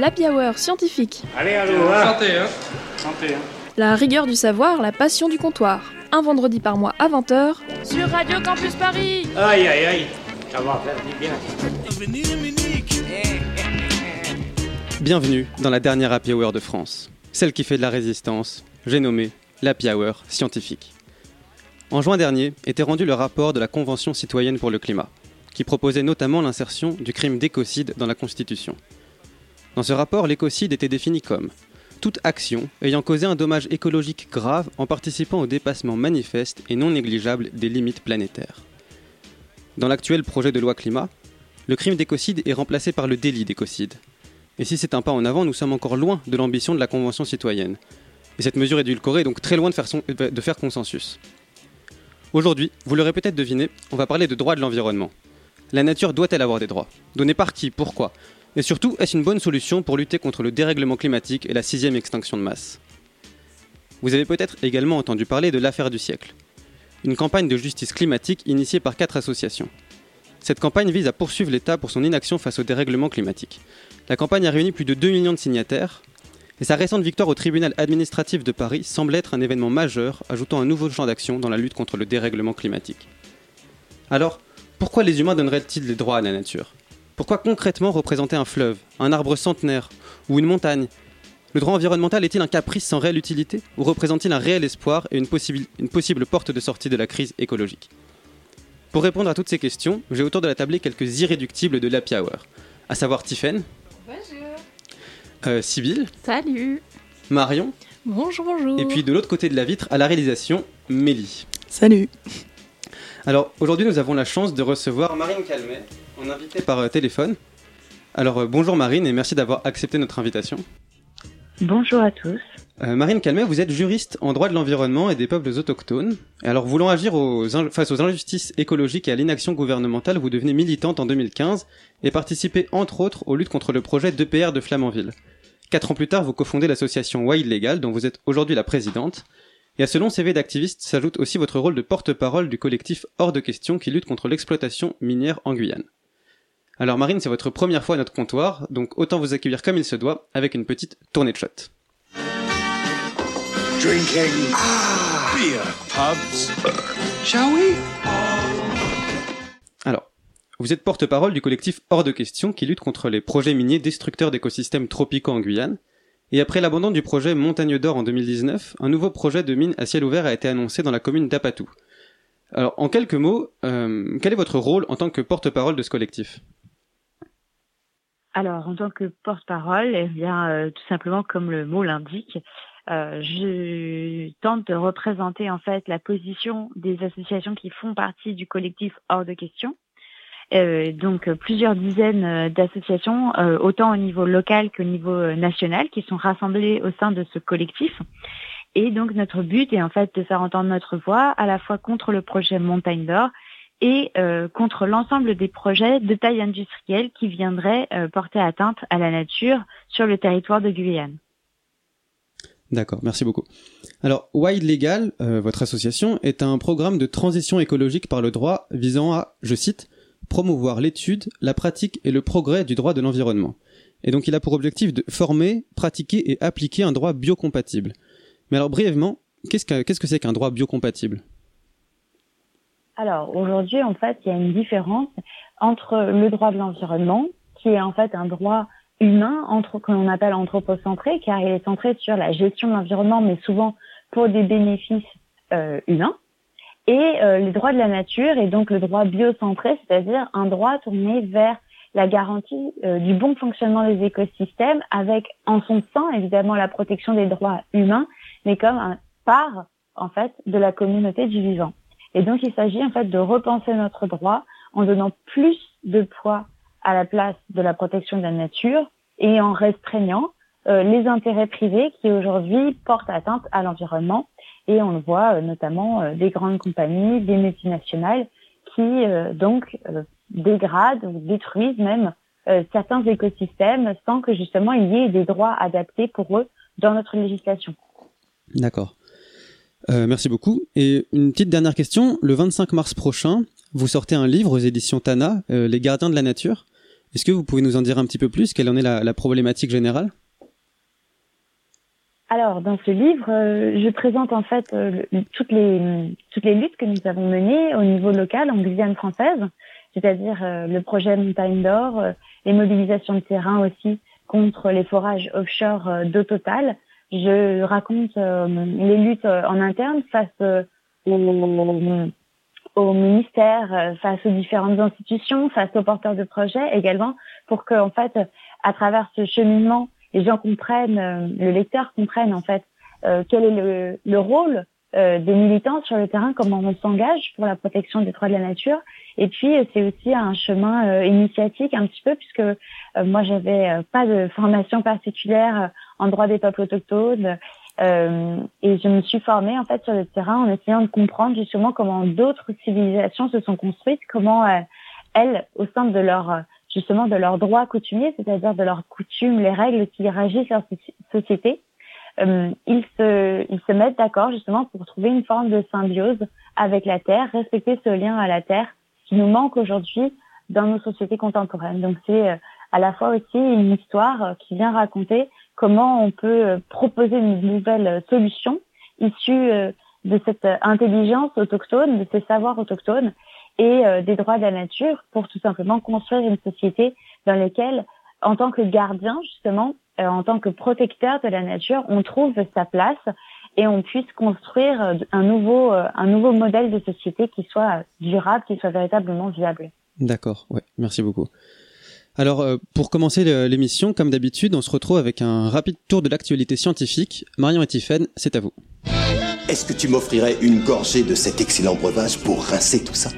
l'Happy Hour scientifique. Allez, allô, hein. Santé, hein Santé, hein. La rigueur du savoir, la passion du comptoir. Un vendredi par mois à 20h sur Radio Campus Paris. Aïe, aïe, aïe. Ça va faire du bien. Bienvenue dans la dernière Happy Hour de France, celle qui fait de la résistance, j'ai nommé l'Happy Hour scientifique. En juin dernier était rendu le rapport de la Convention citoyenne pour le climat, qui proposait notamment l'insertion du crime d'écocide dans la Constitution. Dans ce rapport, l'écocide était défini comme toute action ayant causé un dommage écologique grave en participant au dépassement manifeste et non négligeable des limites planétaires. Dans l'actuel projet de loi climat, le crime d'écocide est remplacé par le délit d'écocide. Et si c'est un pas en avant, nous sommes encore loin de l'ambition de la Convention citoyenne. Et cette mesure édulcorée est donc très loin de faire, consensus. Aujourd'hui, vous l'aurez peut-être deviné, on va parler de droit de l'environnement. La nature doit-elle avoir des droits? Donnés par qui Pourquoi? Et surtout, est-ce une bonne solution pour lutter contre le dérèglement climatique et la sixième extinction de masse? Vous avez peut-être également entendu parler de l'affaire du siècle, une campagne de justice climatique initiée par quatre associations. Cette campagne vise à poursuivre l'État pour son inaction face au dérèglement climatique. La campagne a réuni plus de 2 millions de signataires, et sa récente victoire au tribunal administratif de Paris semble être un événement majeur, ajoutant un nouveau champ d'action dans la lutte contre le dérèglement climatique. Alors, pourquoi les humains donneraient-ils des droits à la nature? Pourquoi concrètement représenter un fleuve, un arbre centenaire ou une montagne? Le droit environnemental est-il un caprice sans réelle utilité ou représente-t-il un réel espoir et une, possible- une possible porte de sortie de la crise écologique? Pour répondre à toutes ces questions, j'ai autour de la table quelques irréductibles de l'Happy Hour, à savoir Tiffaine, euh, Sybille, Salut. Marion, Bonjour, bonjour. et puis de l'autre côté de la vitre, à la réalisation, Mélie. Salut. Alors aujourd'hui, nous avons la chance de recevoir Marine Calmet, en invité par euh, téléphone. Alors euh, bonjour Marine et merci d'avoir accepté notre invitation. Bonjour à tous. Euh, Marine Calmet, vous êtes juriste en droit de l'environnement et des peuples autochtones. Et alors voulant agir aux face aux injustices écologiques et à l'inaction gouvernementale, vous devenez militante en 2015 et participez entre autres aux luttes contre le projet d'EPR de Flamanville. Quatre ans plus tard, vous cofondez l'association Wild Legal, dont vous êtes aujourd'hui la présidente. Et à ce long CV d'activiste s'ajoute aussi votre rôle de porte-parole du collectif Hors de question qui lutte contre l'exploitation minière en Guyane. Alors Marine, c'est votre première fois à notre comptoir, donc autant vous accueillir comme il se doit, avec une petite tournée de shot. Drinking beer pubs. Shall we? Alors, vous êtes porte-parole du collectif Hors de question qui lutte contre les projets miniers destructeurs d'écosystèmes tropicaux en Guyane. Et après l'abandon du projet Montagne d'Or en 2019, un nouveau projet de mine à ciel ouvert a été annoncé dans la commune d'Apatou. Alors, en quelques mots, euh, quel est votre rôle en tant que porte-parole de ce collectif? Alors, en tant que porte-parole, eh bien, euh, tout simplement comme le mot l'indique, euh, je tente de représenter en fait la position des associations qui font partie du collectif hors de question. Euh, donc plusieurs dizaines euh, d'associations, euh, autant au niveau local qu'au niveau euh, national, qui sont rassemblées au sein de ce collectif. Et donc notre but est en fait de faire entendre notre voix à la fois contre le projet Montagne d'Or et euh, contre l'ensemble des projets de taille industrielle qui viendraient euh, porter atteinte à la nature sur le territoire de Guyane. D'accord, merci beaucoup. Alors, Wild Legal, euh, votre association, est un programme de transition écologique par le droit visant à, je cite, promouvoir l'étude, la pratique et le progrès du droit de l'environnement. Et donc il a pour objectif de former, pratiquer et appliquer un droit biocompatible. Mais alors brièvement, qu'est-ce que qu'est-ce que c'est qu'un droit biocompatible? Alors aujourd'hui, en fait, il y a une différence entre le droit de l'environnement, qui est en fait un droit humain, entre, que l'on appelle anthropocentré, car il est centré sur la gestion de l'environnement, mais souvent pour des bénéfices euh, humains, et euh, les droits de la nature, et donc le droit biocentré, c'est-à-dire un droit tourné vers la garantie euh, du bon fonctionnement des écosystèmes, avec en son sein évidemment la protection des droits humains, mais comme un part en fait de la communauté du vivant. Et donc il s'agit en fait de repenser notre droit en donnant plus de poids à la place de la protection de la nature et en restreignant euh, les intérêts privés qui aujourd'hui portent atteinte à l'environnement. Et on le voit euh, notamment euh, des grandes compagnies, des multinationales qui euh, donc euh, dégradent ou détruisent même euh, certains écosystèmes sans que justement il y ait des droits adaptés pour eux dans notre législation. D'accord. Euh, merci beaucoup. Et une petite dernière question. Le 25 mars prochain, vous sortez un livre aux éditions Tana, euh, Les gardiens de la nature. Est-ce que vous pouvez nous en dire un petit peu plus? Quelle en est la, problématique générale? Alors, dans ce livre, je présente en fait toutes les toutes les luttes que nous avons menées au niveau local en Guyane française, c'est-à-dire le projet Montagne d'Or, les mobilisations de terrain aussi contre les forages offshore d'eau totale, je raconte euh, les luttes euh, en interne face euh, au, ministère, face aux différentes institutions, face aux porteurs de projets également, pour que en fait, à travers ce cheminement, les gens comprennent, le lecteur comprenne en fait quel est le, le rôle des militants sur le terrain, comment on s'engage pour la protection des droits de la nature. Et puis c'est aussi un chemin initiatique un petit peu puisque moi j'avais pas de formation particulière en droit des peuples autochtones. Euh, et je me suis formée en fait sur le terrain en essayant de comprendre justement comment d'autres civilisations se sont construites, comment euh, elles, au sein de leur justement de leurs droits coutumiers, c'est-à-dire de leurs coutumes, les règles qui régissent leur société, euh, ils se ils se mettent d'accord justement pour trouver une forme de symbiose avec la terre, respecter ce lien à la terre qui nous manque aujourd'hui dans nos sociétés contemporaines. Donc c'est euh, à la fois aussi une histoire qui vient raconter comment on peut euh, proposer une nouvelle solution issue euh, de cette intelligence autochtone, de ces savoirs autochtones et euh, des droits de la nature pour tout simplement construire une société dans laquelle, en tant que gardien justement, en tant que protecteur de la nature, on trouve sa place et on puisse construire un nouveau, un nouveau modèle de société qui soit durable, qui soit véritablement viable. D'accord, ouais, merci beaucoup. Alors, euh, pour commencer l'émission, comme d'habitude, on se retrouve avec un rapide tour de l'actualité scientifique. Marion et Tiffaine, c'est à vous. Est-ce que tu m'offrirais une gorgée de cet excellent breuvage pour rincer tout ça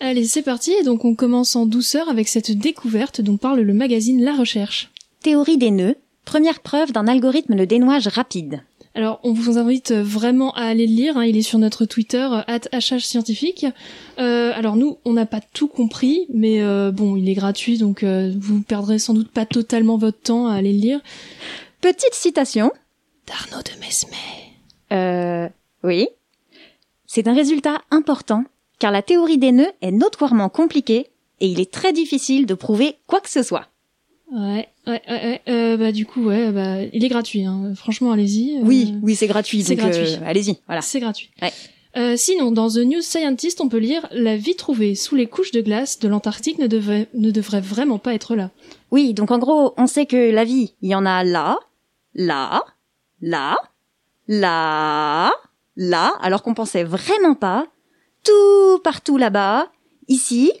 Allez, c'est parti. Et donc, on commence en douceur avec cette découverte dont parle le magazine La Recherche. Théorie des nœuds, première preuve d'un algorithme de dénouage rapide. Alors, on vous invite vraiment à aller le lire. Hein. il est sur notre Twitter @hscientifique. Euh, alors nous, on n'a pas tout compris, mais euh, bon, il est gratuit, donc euh, vous perdrez sans doute pas totalement votre temps à aller le lire. Petite citation d'Arnaud de Mesmer. Euh, oui. C'est un résultat important, car la théorie des nœuds est notoirement compliquée et il est très difficile de prouver quoi que ce soit. Ouais, ouais, ouais, euh, bah du coup, ouais, bah il est gratuit. Hein. Franchement, allez-y. Euh, oui, oui, c'est gratuit. C'est gratuit. Euh, allez-y, voilà. C'est gratuit. Ouais. sinon, dans The New Scientist, on peut lire La vie trouvée sous les couches de glace de l'Antarctique ne devrait, ne devrait vraiment pas être là. Oui, donc en gros, on sait que la vie, il y en a là, là, là, là, là, alors qu'on pensait vraiment pas, tout partout là-bas, ici,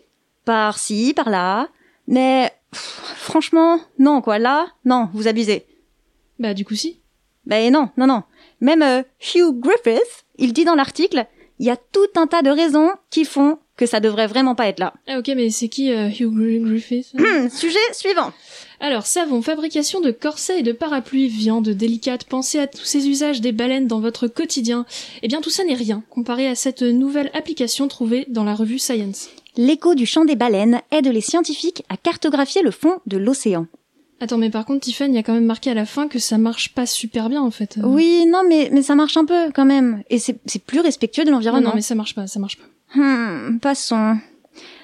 par-ci, par-là, mais franchement, non, quoi. Là, non, vous abusez. Bah, du coup, si. Bah, non, non, non. Même euh, Hugh Griffith, il dit dans l'article, il y a tout un tas de raisons qui font que ça devrait vraiment pas être là. Ah, ok, mais c'est qui euh, Hugh Griffith Sujet suivant. Alors, savon, fabrication de corsets et de parapluies, viande délicate, pensez à tous ces usages des baleines dans votre quotidien. Eh bien, tout ça n'est rien comparé à cette nouvelle application trouvée dans la revue Science. L'écho du chant des baleines aide les scientifiques à cartographier le fond de l'océan. Attends, mais par contre, Tiffany, il y a quand même marqué à la fin que ça marche pas super bien, en fait. Oui, non, mais, mais ça marche un peu, quand même. Et c'est, plus respectueux de l'environnement. Non, mais ça marche pas, ça marche pas. Hmm, passons.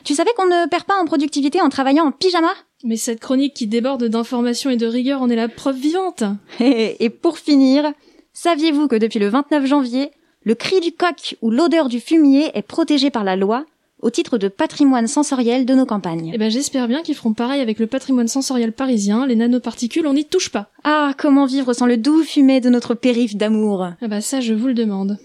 Tu savais qu'on ne perd pas en productivité en travaillant en pyjama? Mais cette chronique qui déborde d'informations et de rigueur en est la preuve vivante. Et pour finir, saviez-vous que depuis le 29 janvier, le cri du coq ou l'odeur du fumier est protégé par la loi? Au titre de patrimoine sensoriel de nos campagnes. Eh ben, j'espère bien qu'ils feront pareil avec le patrimoine sensoriel parisien, les nanoparticules, on n'y touche pas. Ah, comment vivre sans le doux fumet de notre périph' d'amour? Ah bah ça, je vous le demande.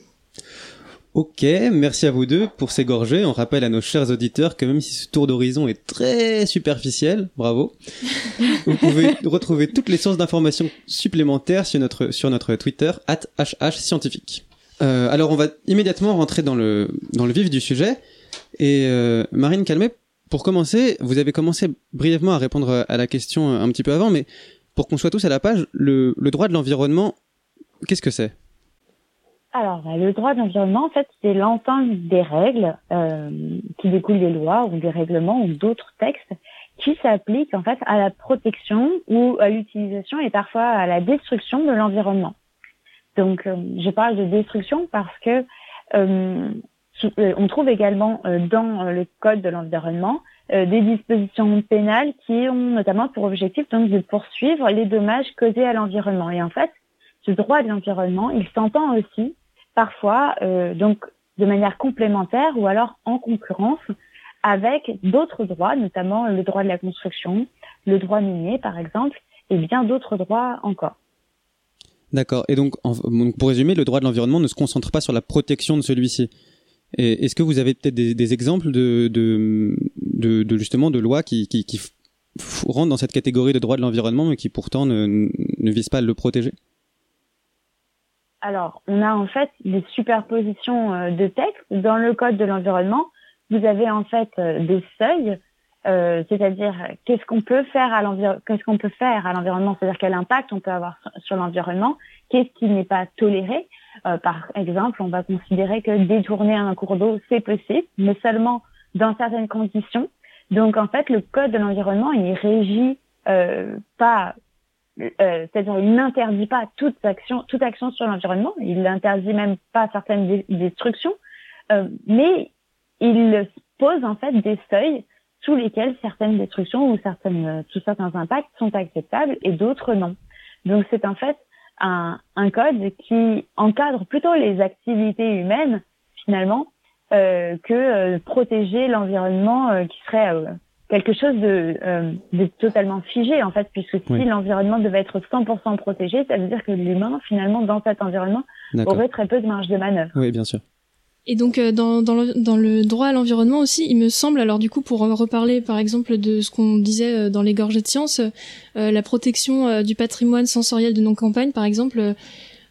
Ok, merci à vous deux pour ces gorgées. On rappelle à nos chers auditeurs que même si ce tour d'horizon est très superficiel, bravo, vous pouvez retrouver toutes les sources d'informations supplémentaires sur notre, sur notre Twitter, at hhscientifique. Euh, alors on va immédiatement rentrer dans le, dans le vif du sujet. Et euh, Marine Calmet, pour commencer, vous avez commencé brièvement à répondre à la question un petit peu avant, mais pour qu'on soit tous à la page, le, droit de l'environnement, qu'est-ce que c'est? Alors, bah, le droit de l'environnement, en fait, c'est l'ensemble des règles euh, qui découlent des lois ou des règlements ou d'autres textes qui s'appliquent en fait à la protection ou à l'utilisation et parfois à la destruction de l'environnement. Donc, euh, je parle de destruction parce que on trouve également dans le code de l'environnement des dispositions pénales qui ont notamment pour objectif donc de poursuivre les dommages causés à l'environnement. Et en fait, ce droit de l'environnement, il s'entend aussi parfois donc de manière complémentaire ou alors en concurrence avec d'autres droits, notamment le droit de la construction, le droit minier par exemple, et bien d'autres droits encore. D'accord. Et donc, pour résumer, le droit de l'environnement ne se concentre pas sur la protection de celui-ci. Est-ce que vous avez peut-être des, exemples de, justement de lois qui, rentrent dans cette catégorie de droit de l'environnement mais qui pourtant ne, ne visent pas à le protéger? Alors, on a en fait des superpositions euh, de textes. Dans le code de l'environnement, vous avez en fait euh, des seuils, euh, c'est-à-dire qu'est-ce qu'on peut faire à l'environnement, qu'est-ce qu'on peut faire à l'environnement, c'est-à-dire quel impact on peut avoir sur l'environnement, qu'est-ce qui n'est pas toléré? Par exemple, on va considérer que détourner un cours d'eau c'est possible, mais seulement dans certaines conditions. Donc en fait, le code de l'environnement il régit pas euh, c'est-à-dire il n'interdit pas toute action, toute action sur l'environnement, il n'interdit même pas certaines destructions, euh, mais il pose en fait des seuils sous lesquels certaines destructions ou certaines, euh, certains impacts sont acceptables et d'autres non. Donc c'est en fait un, un, code qui encadre plutôt les activités humaines finalement euh, que euh, protéger l'environnement qui serait quelque chose de, euh, de, totalement figé en fait, puisque si l'environnement devait être 100% protégé, ça veut dire que l'humain finalement dans cet environnement aurait très peu de marge de manœuvre. Oui, bien sûr. Et donc euh, dans, dans, le, droit à l'environnement aussi, il me semble, alors du coup pour reparler par exemple de ce qu'on disait euh, dans les gorgées de sciences, la protection du patrimoine sensoriel de nos campagnes par exemple,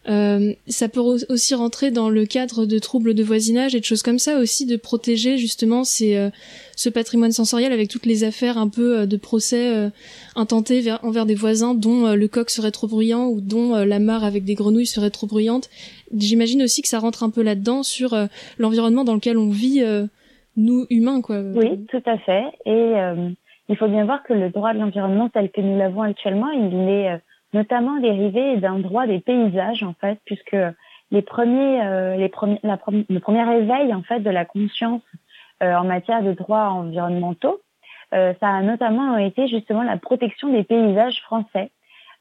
euh, ça peut aussi rentrer dans le cadre de troubles de voisinage et de choses comme ça aussi, de protéger justement euh, ce patrimoine sensoriel avec toutes les affaires un peu euh, de procès intentés vers, envers des voisins dont le coq serait trop bruyant ou dont la mare avec des grenouilles serait trop bruyante. J'imagine aussi que ça rentre un peu là-dedans sur l'environnement dans lequel on vit, nous humains. quoi. Oui, tout à fait. Et il faut bien voir que le droit de l'environnement tel que nous l'avons actuellement, il est notamment dérivé d'un droit des paysages en fait, puisque les premiers, euh, les premiers, le premier éveil en fait de la conscience euh, en matière de droits environnementaux, euh, ça a notamment été justement la protection des paysages français,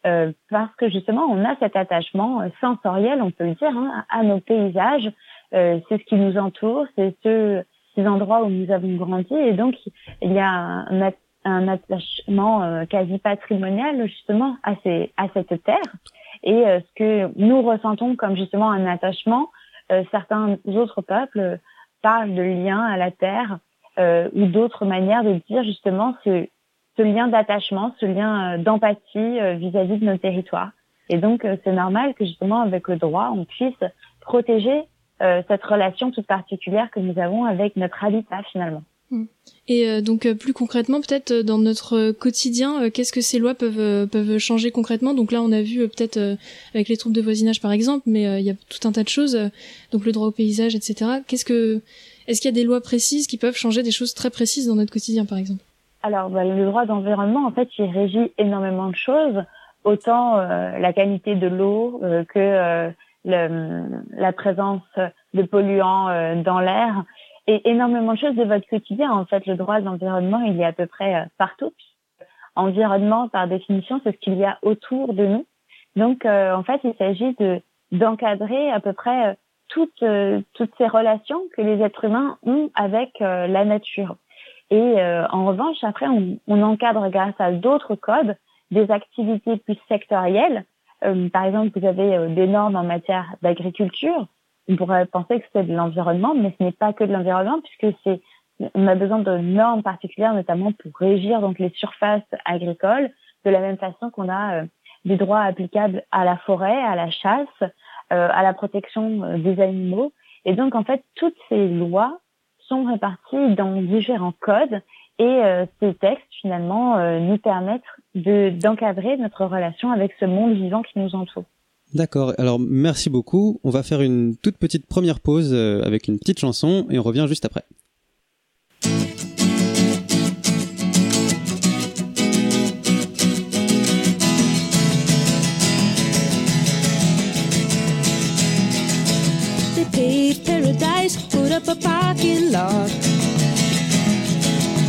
parce que justement on a cet attachement sensoriel, on peut le dire, hein, à nos paysages. c'est ce qui nous entoure, c'est ce, ces endroits où nous avons grandi, et donc il y a un, un attachement euh, quasi patrimonial justement à, ces, à cette terre. Et euh, ce que nous ressentons comme justement un attachement, euh, certains autres peuples parlent de lien à la terre ou d'autres manières de dire justement ce, ce lien d'attachement, ce lien d'empathie vis-à-vis de nos territoires. Et donc c'est normal que justement avec le droit, on puisse protéger cette relation toute particulière que nous avons avec notre habitat finalement. Et euh, donc euh, plus concrètement, peut-être euh, dans notre quotidien, qu'est-ce que ces lois peuvent peuvent changer concrètement? Donc là, on a vu peut-être avec les troubles de voisinage par exemple, mais il y a tout un tas de choses. donc le droit au paysage, etc. Qu'est-ce que est-ce qu'il y a des lois précises qui peuvent changer des choses très précises dans notre quotidien, par exemple? Alors bah, le droit d'environnement, en fait, il régit énormément de choses, autant la qualité de l'eau que le, la présence de polluants dans l'air et énormément de choses de votre quotidien. En fait, le droit de l'environnement, il est à peu près euh, partout. Environnement, par définition, c'est ce qu'il y a autour de nous. Donc, euh, en fait, il s'agit de d'encadrer à peu près euh, toutes toutes ces relations que les êtres humains ont avec la nature. Et en revanche, après, on, on encadre grâce à d'autres codes des activités plus sectorielles. par exemple, vous avez des normes en matière d'agriculture, on pourrait penser que c'est de l'environnement, mais ce n'est pas que de l'environnement puisque c'est on a besoin de normes particulières, notamment pour régir donc les surfaces agricoles, de la même façon qu'on a euh, des droits applicables à la forêt, à la chasse, euh, à la protection euh, des animaux. Et donc en fait, toutes ces lois sont réparties dans différents codes et ces textes finalement nous permettent de d'encadrer notre relation avec ce monde vivant qui nous entoure. D'accord, alors merci beaucoup. On va faire une toute petite première pause euh, avec une petite chanson et on revient juste après. Up a parking lot.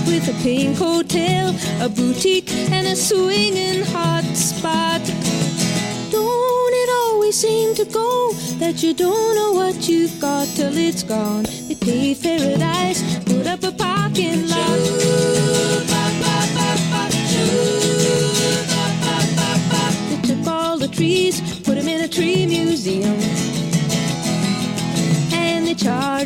With a pink hotel, a boutique, and a swinging hot spot. Don't it always seem to go that you don't know what you've got till it's gone? They paved paradise, put up a parking lot.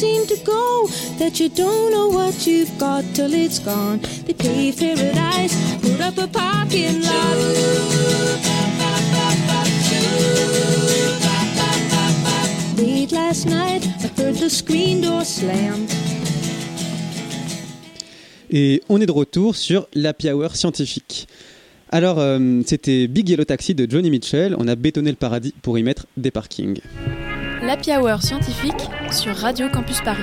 Seem to go that you don't know what you've got till it's gone. They put up a parking lot. Et on est de retour sur l'Happy Hour scientifique. Alors, euh, c'était Big Yellow Taxi de Johnny Mitchell. On a bétonné le paradis pour y mettre des parkings. L'Happy Hour scientifique sur Radio Campus Paris.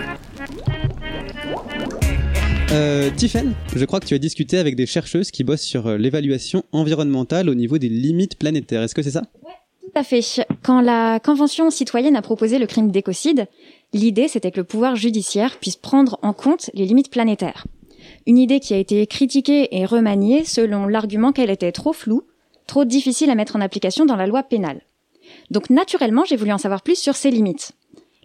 Euh, Tiffen, je crois que tu as discuté avec des chercheuses qui bossent sur euh, l'évaluation environnementale au niveau des limites planétaires. Est-ce que c'est ça? Tout à fait. Quand la Convention citoyenne a proposé le crime d'écocide, l'idée c'était que le pouvoir judiciaire puisse prendre en compte les limites planétaires. Une idée qui a été critiquée et remaniée selon l'argument qu'elle était trop floue, trop difficile à mettre en application dans la loi pénale. Donc naturellement, j'ai voulu en savoir plus sur ces limites.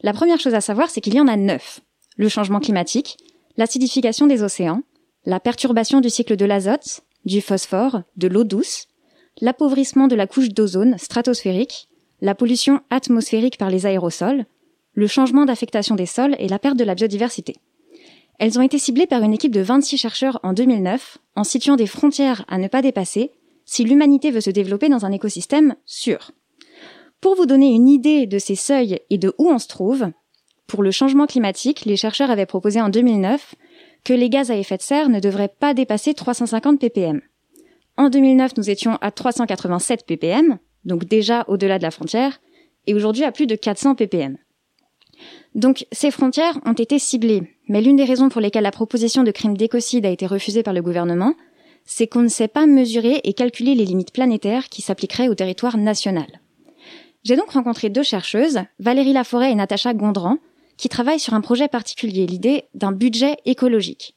La première chose à savoir, c'est qu'il y en a neuf. Le changement climatique, l'acidification des océans, la perturbation du cycle de l'azote, du phosphore, de l'eau douce, l'appauvrissement de la couche d'ozone stratosphérique, la pollution atmosphérique par les aérosols, le changement d'affectation des sols et la perte de la biodiversité. Elles ont été ciblées par une équipe de 26 chercheurs en 2009, en situant des frontières à ne pas dépasser si l'humanité veut se développer dans un écosystème sûr. Pour vous donner une idée de ces seuils et de où on se trouve, pour le changement climatique, les chercheurs avaient proposé en 2009 que les gaz à effet de serre ne devraient pas dépasser 350 ppm. En 2009, nous étions à 387 ppm, donc déjà au-delà de la frontière, et aujourd'hui à plus de 400 ppm. Donc ces frontières ont été ciblées, mais l'une des raisons pour lesquelles la proposition de crime d'écocide a été refusée par le gouvernement, c'est qu'on ne sait pas mesurer et calculer les limites planétaires qui s'appliqueraient au territoire national. J'ai donc rencontré deux chercheuses, Valérie Laforêt et Natacha Gondran, qui travaillent sur un projet particulier, l'idée d'un budget écologique.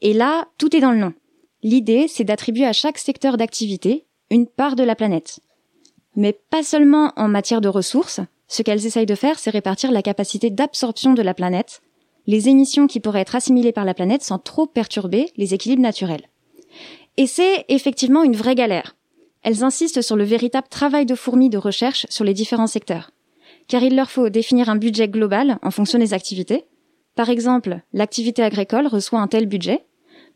Et là, tout est dans le nom. L'idée, c'est d'attribuer à chaque secteur d'activité une part de la planète. Mais pas seulement en matière de ressources, ce qu'elles essayent de faire, c'est répartir la capacité d'absorption de la planète, les émissions qui pourraient être assimilées par la planète sans trop perturber les équilibres naturels. Et c'est effectivement une vraie galère. Elles insistent sur le véritable travail de fourmi de recherche sur les différents secteurs. Car il leur faut définir un budget global en fonction des activités. Par exemple, l'activité agricole reçoit un tel budget,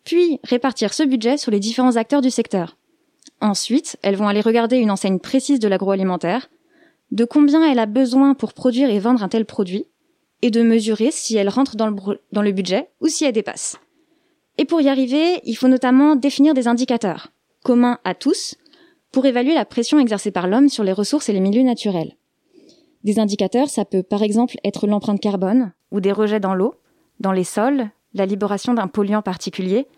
puis répartir ce budget sur les différents acteurs du secteur. Ensuite, elles vont aller regarder une enseigne précise de l'agroalimentaire, de combien elle a besoin pour produire et vendre un tel produit, et de mesurer si elle rentre dans le, dans le budget ou si elle dépasse. Et pour y arriver, il faut notamment définir des indicateurs, communs à tous, pour évaluer la pression exercée par l'homme sur les ressources et les milieux naturels. Des indicateurs, ça peut par exemple être l'empreinte carbone ou des rejets dans l'eau, dans les sols, la libération d'un polluant particulier.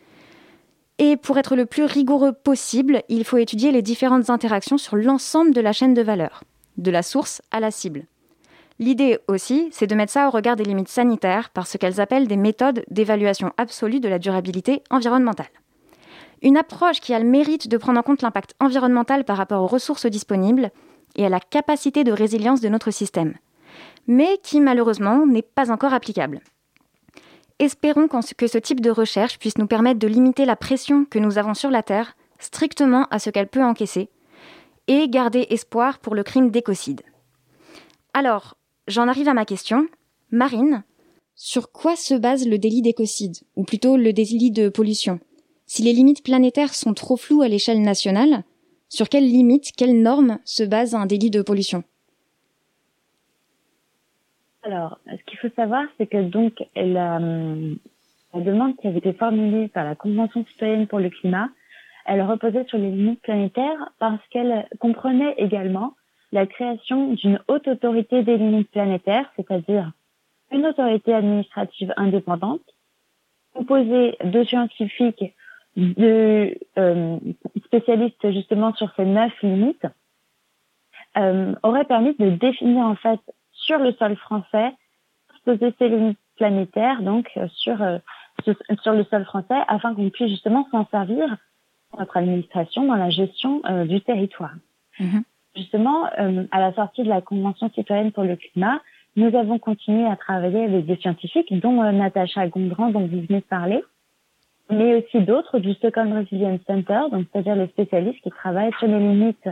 Et pour être le plus rigoureux possible, il faut étudier les différentes interactions sur l'ensemble de la chaîne de valeur, de la source à la cible. L'idée aussi, c'est de mettre ça au regard des limites sanitaires par ce qu'elles appellent des méthodes d'évaluation absolue de la durabilité environnementale. Une approche qui a le mérite de prendre en compte l'impact environnemental par rapport aux ressources disponibles et à la capacité de résilience de notre système, mais qui malheureusement n'est pas encore applicable. Espérons que ce type de recherche puisse nous permettre de limiter la pression que nous avons sur la Terre strictement à ce qu'elle peut encaisser et garder espoir pour le crime d'écocide. Alors, j'en arrive à ma question. Marine, sur quoi se base le délit d'écocide, ou plutôt le délit de pollution? Si les limites planétaires sont trop floues à l'échelle nationale, sur quelles limites, quelles normes se base un délit de pollution? Alors, ce qu'il faut savoir, c'est que donc la, la demande qui avait été formulée par la Convention citoyenne pour le climat, elle reposait sur les limites planétaires parce qu'elle comprenait également la création d'une haute autorité des limites planétaires, c'est-à-dire une autorité administrative indépendante, composée de scientifiques, de euh, spécialistes justement sur ces neuf limites, euh, aurait permis de définir en fait sur le sol français, poser ces limites planétaires, donc euh, sur, euh, sur le sol français, afin qu'on puisse justement s'en servir notre administration dans la gestion euh, du territoire. Mhm. Justement, euh, à la sortie de la Convention citoyenne pour le climat, nous avons continué à travailler avec des scientifiques, dont euh, Natacha Gondran, dont vous venez de parler, mais aussi d'autres du Stockholm Resilience Center, donc c'est-à-dire les spécialistes qui travaillent sur les limites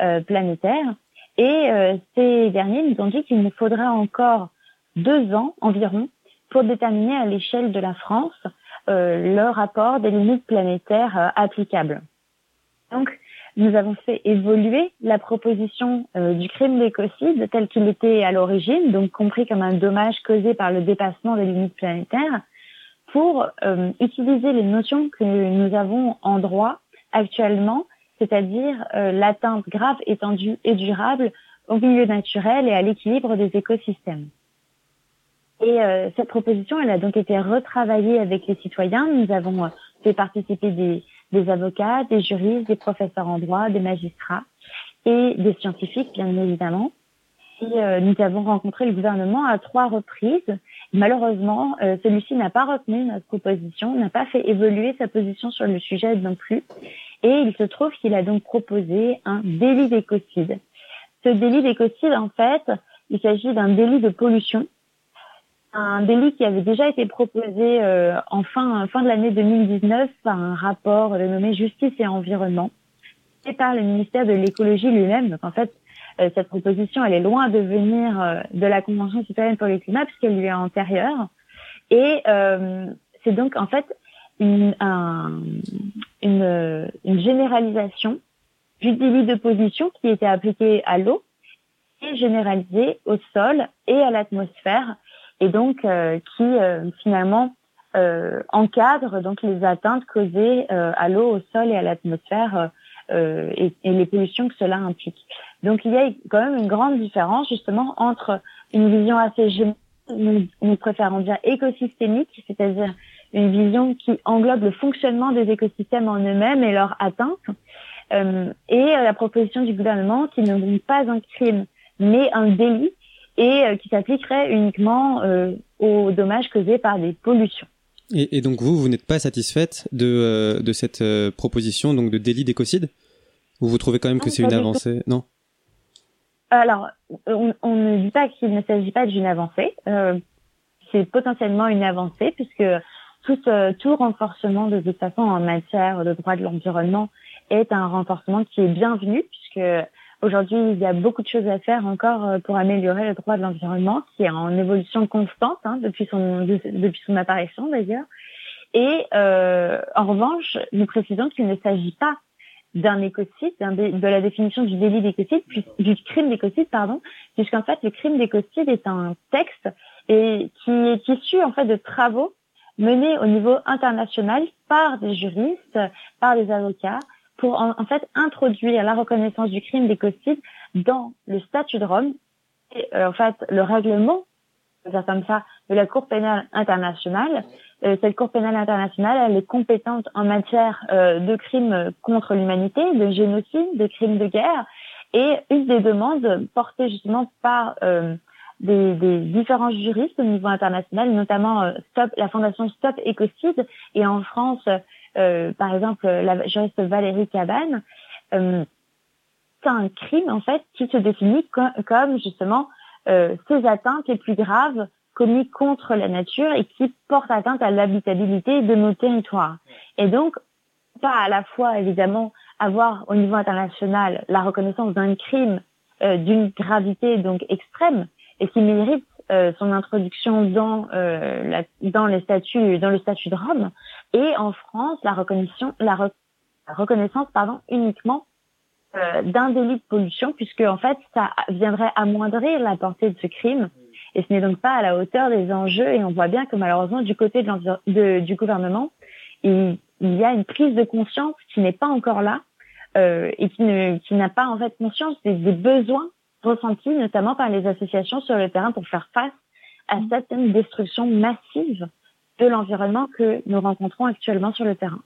euh, planétaires. Et euh, ces derniers nous ont dit qu'il nous faudrait encore deux ans environ pour déterminer à l'échelle de la France euh, le rapport des limites planétaires euh, applicables. Donc, nous avons fait évoluer la proposition euh, du crime d'écocide tel qu'il était à l'origine, donc compris comme un dommage causé par le dépassement des limites planétaires, pour euh, utiliser les notions que nous avons en droit actuellement, c'est-à-dire euh, l'atteinte grave, étendue et durable au milieu naturel et à l'équilibre des écosystèmes. Et euh, cette proposition, elle a donc été retravaillée avec les citoyens. Nous avons euh, fait participer des, des avocats, des juristes, des professeurs en droit, des magistrats et des scientifiques, bien évidemment. Et euh, nous avons rencontré le gouvernement à trois reprises. Malheureusement, euh, celui-ci n'a pas retenu notre proposition, n'a pas fait évoluer sa position sur le sujet non plus. Et il se trouve qu'il a donc proposé un délit d'écocide. Ce délit d'écocide, en fait, il s'agit d'un délit de pollution un délit qui avait déjà été proposé euh, en fin, de l'année 2019 par un rapport nommé Justice et Environnement et par le ministère de l'écologie lui-même. Donc en fait, cette proposition, elle est loin de venir euh, de la Convention citoyenne pour le climat puisqu'elle lui est antérieure. Et euh, c'est donc en fait une, un, une, une généralisation du délit de pollution qui était appliqué à l'eau et généralisé au sol et à l'atmosphère et donc euh, qui euh, finalement euh, encadre donc les atteintes causées à l'eau, au sol et à l'atmosphère et, et, les pollutions que cela implique. Donc il y a quand même une grande différence justement entre une vision assez générale, nous, nous préférons dire écosystémique, c'est-à-dire une vision qui englobe le fonctionnement des écosystèmes en eux-mêmes et leur atteinte, euh, et la proposition du gouvernement qui ne donne pas un crime mais un délit et euh, qui s'appliquerait uniquement euh, aux dommages causés par des pollutions. Et, et donc vous, vous n'êtes pas satisfaite de, euh, de cette euh, proposition donc de délit d'écocide? Ou vous trouvez quand même que Non, c'est une avancée? Non. Alors, on, on ne dit pas qu'il ne s'agit pas d'une avancée. Euh, c'est potentiellement une avancée puisque tout, euh, tout renforcement de toute façon en matière de droit de l'environnement est un renforcement qui est bienvenu puisque aujourd'hui il y a beaucoup de choses à faire encore euh, pour améliorer le droit de l'environnement qui est en évolution constante hein, depuis son de- depuis son apparition d'ailleurs. Et euh, en revanche, nous précisons qu'il ne s'agit pas d'un écocide, de la définition du délit d'écocide, du crime d'écocide, pardon, puisqu'en fait le crime d'écocide est un texte et qui est issu en fait de travaux menés au niveau international par des juristes, par des avocats, pour en, en fait introduire la reconnaissance du crime d'écocide dans le statut de Rome et euh, en fait le règlement, dire comme ça, de la Cour pénale internationale. Euh, cette Cour pénale internationale, elle est compétente en matière euh, de crimes contre l'humanité, de génocide, de crimes de guerre. Et une des demandes portées justement par euh, des, des différents juristes au niveau international, notamment euh, Stop, la fondation Stop Écocide, et en France, par exemple, la juriste Valérie Cabane, euh, c'est un crime en fait qui se définit co- comme justement euh, ces atteintes les plus graves commises contre la nature et qui portent atteinte à l'habitabilité de nos territoires. Et donc, pas à la fois évidemment avoir au niveau international la reconnaissance d'un crime euh, d'une gravité donc extrême et qui mérite euh, son introduction dans euh, la, dans les statuts dans le statut de Rome et en France la reconnaissance la, re- la reconnaissance pardon uniquement euh, d'un délit de pollution puisque en fait ça viendrait amoindrir la portée de ce crime Et ce n'est donc pas à la hauteur des enjeux. Et on voit bien que malheureusement, du côté de du gouvernement, il, y a une prise de conscience qui n'est pas encore là euh, et qui n'a pas en fait conscience des, besoins ressentis, notamment par les associations sur le terrain, pour faire face à cette destruction massive de l'environnement que nous rencontrons actuellement sur le terrain.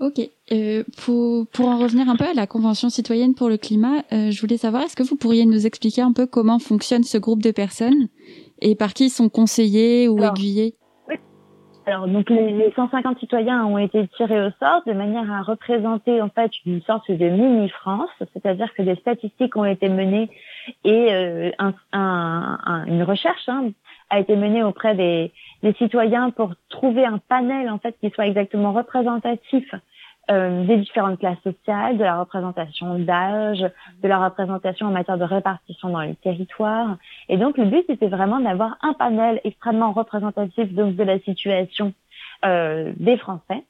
Ok. Euh, pour, pour en revenir un peu à la Convention citoyenne pour le climat, euh, je voulais savoir, est-ce que vous pourriez nous expliquer un peu comment fonctionne ce groupe de personnes et par qui ils sont conseillés ou aiguillés? oui. Alors, donc les, 150 citoyens ont été tirés au sort de manière à représenter en fait une sorte de mini-France, c'est-à-dire que des statistiques ont été menées et euh, un, un, une recherche hein, a été menée auprès des, des citoyens pour trouver un panel en fait qui soit exactement représentatif euh, des différentes classes sociales, de la représentation d'âge, de la représentation en matière de répartition dans les territoires. Et donc le but c'était vraiment d'avoir un panel extrêmement représentatif donc de la situation euh, des Français,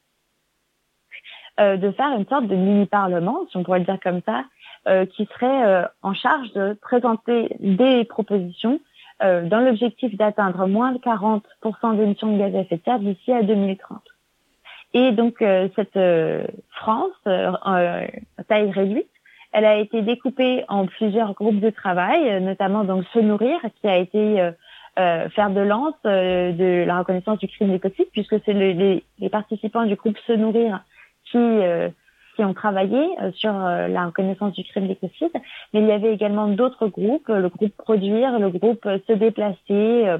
euh, de faire une sorte de mini parlement, si on pourrait le dire comme ça, euh, qui serait euh, en charge de présenter des propositions euh, dans l'objectif d'atteindre moins de 40% d'émissions de gaz à effet de serre d'ici à 2030. Et donc euh, cette euh, France, euh, taille réduite, elle a été découpée en plusieurs groupes de travail, notamment donc se nourrir, qui a été faire de lance de la reconnaissance du crime d'écocide, puisque c'est le, les, les, participants du groupe se nourrir qui qui ont travaillé sur la reconnaissance du crime d'écocide. Mais il y avait également d'autres groupes, le groupe produire, le groupe se déplacer,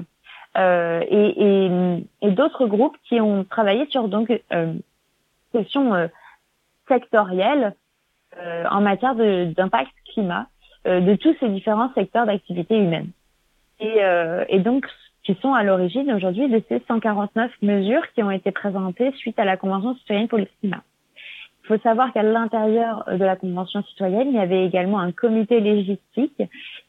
euh, et, et, et d'autres groupes qui ont travaillé sur donc euh, questions euh, sectorielles euh, en matière d'impact climat euh, de tous ces différents secteurs d'activité humaine. Et, et donc qui sont à l'origine aujourd'hui de ces 149 mesures qui ont été présentées suite à la Convention citoyenne pour le climat. Il faut savoir qu'à l'intérieur de la Convention citoyenne, il y avait également un comité légistique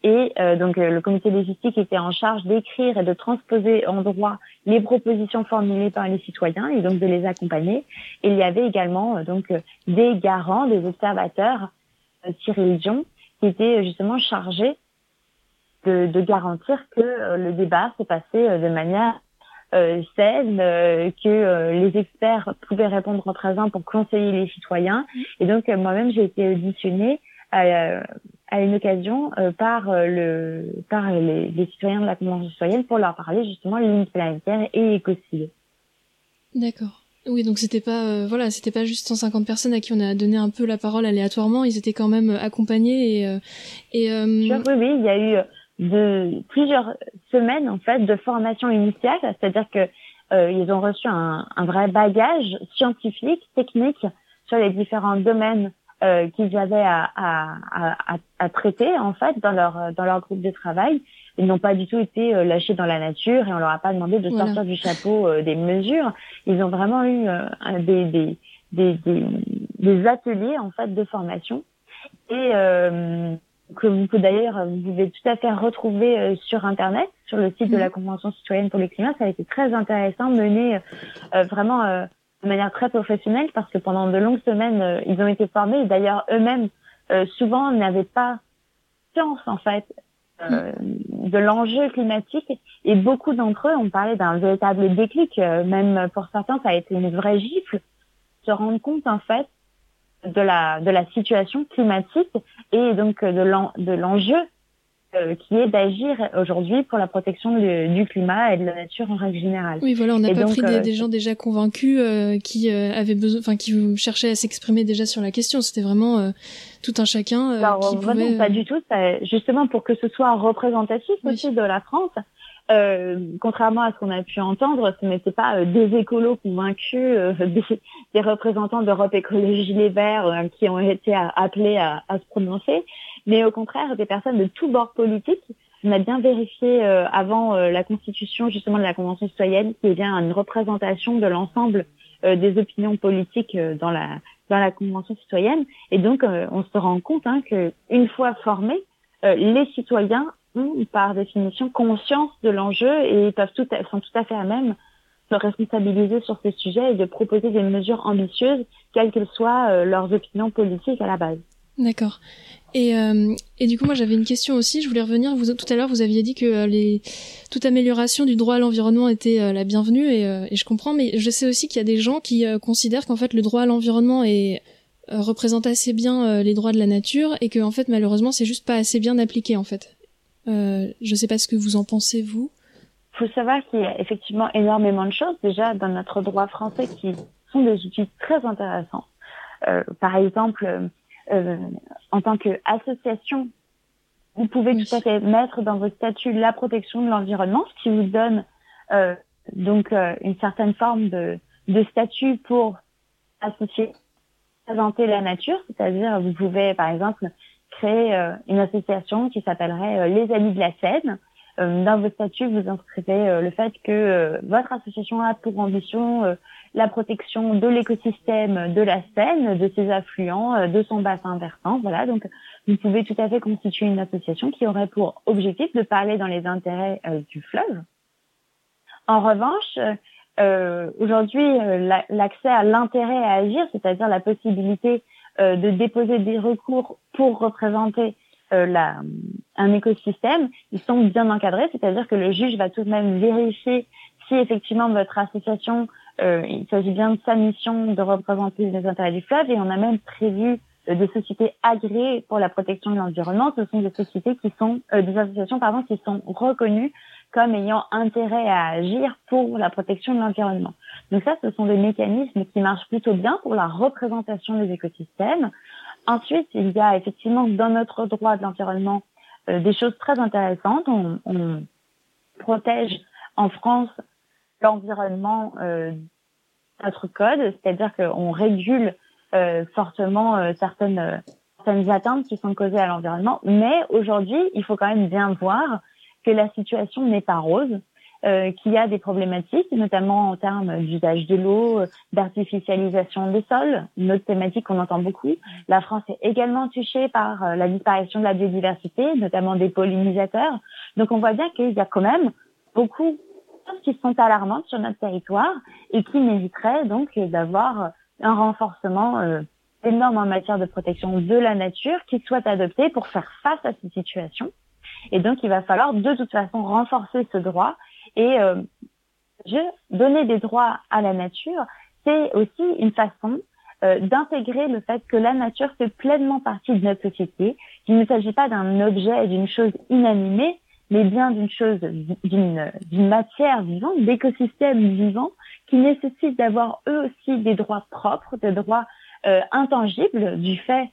et euh, donc euh, le comité légistique était en charge d'écrire et de transposer en droit les propositions formulées par les citoyens et donc de les accompagner. Et il y avait également euh, donc des garants, des observateurs, Cyril Dion, qui étaient justement chargés de, de garantir que le débat se passait de manière euh, saine, que les experts pouvaient répondre en présent pour conseiller les citoyens. Et donc moi-même j'ai été auditionnée à, à une occasion euh, par euh, le par les, les, citoyens de la Convention citoyenne pour leur parler justement limite planétaire et écocide. D'accord. Oui, donc c'était pas euh, voilà, c'était pas juste 150 personnes à qui on a donné un peu la parole aléatoirement, ils étaient quand même accompagnés et et oui oui, il y a eu de plusieurs semaines en fait de formation initiale, c'est-à-dire que ils ont reçu un, un vrai bagage scientifique, technique sur les différents domaines euh, qu'ils avaient à, à, à, à, traiter en fait dans leur dans leur groupe de travail. Ils n'ont pas du tout été euh, lâchés dans la nature et on leur a pas demandé de sortir du chapeau euh, des mesures. Ils ont vraiment eu des, des, des, des, des ateliers en fait de formation et que vous pouvez d'ailleurs vous pouvez tout à fait retrouver sur internet sur le site de la mmh. Convention citoyenne pour le climat. Ça a été très intéressant, mené vraiment de manière très professionnelle parce que pendant de longues semaines, euh, ils ont été formés. D'ailleurs, eux-mêmes, euh, souvent, n'avaient pas science, en fait, euh, de l'enjeu climatique. Et beaucoup d'entre eux ont parlé d'un véritable déclic. même pour certains, ça a été une vraie gifle. Se rendre compte, en fait, de la, de la situation climatique et donc de l'enjeu euh, qui est d'agir aujourd'hui pour la protection du climat et de la nature en règle générale. Oui, voilà, on n'a pas pris des, euh, des, gens déjà convaincus euh, qui avaient besoin, enfin qui cherchaient à s'exprimer déjà sur la question. C'était vraiment tout un chacun. Alors qui vraiment pouvait, pas du tout. Ça, justement pour que ce soit représentatif aussi de la France. Euh, contrairement à ce qu'on a pu entendre, ce n'était pas des écolos convaincus, des, des, représentants d'Europe Écologie Les Verts qui ont été appelés à, à, se prononcer, mais au contraire des personnes de tous bords politiques. On a bien vérifié euh, avant euh, la constitution justement de la Convention citoyenne qu'il y a une représentation de l'ensemble euh, des opinions politiques dans la dans la Convention citoyenne. Et donc on se rend compte hein, que une fois formés, les citoyens par définition conscience de l'enjeu et peuvent tout sont tout à fait à même de responsabiliser sur ces sujets et de proposer des mesures ambitieuses, quelles qu'elles soient leurs opinions politiques à la base. D'accord. Et, euh, et du coup, moi, j'avais une question aussi. Je voulais revenir. Vous, tout à l'heure, vous aviez dit que euh, les, toute amélioration du droit à l'environnement était euh, la bienvenue, et, euh, et je comprends. Mais je sais aussi qu'il y a des gens qui euh, considèrent qu'en fait, le droit à l'environnement est euh, représente assez bien euh, les droits de la nature, et que en fait, malheureusement, c'est juste pas assez bien appliqué, en fait. Euh, je sais pas ce que vous en pensez, vous. Il faut savoir qu'il y a effectivement énormément de choses déjà dans notre droit français qui sont des outils très intéressants. Euh, par exemple, euh, en tant qu'association, vous pouvez Oui. tout à fait mettre dans vos statuts la protection de l'environnement, ce qui vous donne euh, donc euh, une certaine forme de, de statut pour associer, présenter la nature, c'est-à-dire vous pouvez par exemple créer euh, une association qui s'appellerait euh, les Amis de la Seine. Euh, dans vos statuts, vous inscrivez le fait que votre association a pour ambition la protection de l'écosystème de la Seine, de ses affluents, de son bassin versant. Voilà, donc vous pouvez tout à fait constituer une association qui aurait pour objectif de parler dans les intérêts euh, du fleuve. En revanche, euh, aujourd'hui, la- l'accès à l'intérêt à agir, c'est-à-dire la possibilité de déposer des recours pour représenter euh, un écosystème, ils sont bien encadrés, c'est-à-dire que le juge va tout de même vérifier si effectivement votre association, euh, il s'agit bien de sa mission de représenter les intérêts du fleuve, et on a même prévu euh, des sociétés agréées pour la protection de l'environnement. Ce sont des sociétés qui sont, euh, des associations pardon, qui sont reconnues comme ayant intérêt à agir pour la protection de l'environnement. Donc ça, ce sont des mécanismes qui marchent plutôt bien pour la représentation des écosystèmes. Ensuite, il y a effectivement dans notre droit de l'environnement euh, des choses très intéressantes. On, protège en France l'environnement euh, notre code, c'est-à-dire qu'on régule euh, fortement euh, certaines, certaines atteintes qui sont causées à l'environnement. Mais aujourd'hui, il faut quand même bien voir que la situation n'est pas rose, euh, qu'il y a des problématiques, notamment en termes d'usage de l'eau, d'artificialisation des sols, une autre thématique qu'on entend beaucoup. La France est également touchée par euh, la disparition de la biodiversité, notamment des pollinisateurs. Donc on voit bien qu'il y a quand même beaucoup de choses qui sont alarmantes sur notre territoire et qui mériteraient donc d'avoir un renforcement euh, des normes en matière de protection de la nature qui soient adoptées pour faire face à ces situations. Et donc, il va falloir de toute façon renforcer ce droit. Et euh, je, donner des droits à la nature, c'est aussi une façon euh, d'intégrer le fait que la nature fait pleinement partie de notre société, qu'il ne s'agit pas d'un objet, d'une chose inanimée, mais bien d'une chose, d'une matière vivante, d'écosystèmes vivants qui nécessitent d'avoir eux aussi des droits propres, des droits euh, intangibles du fait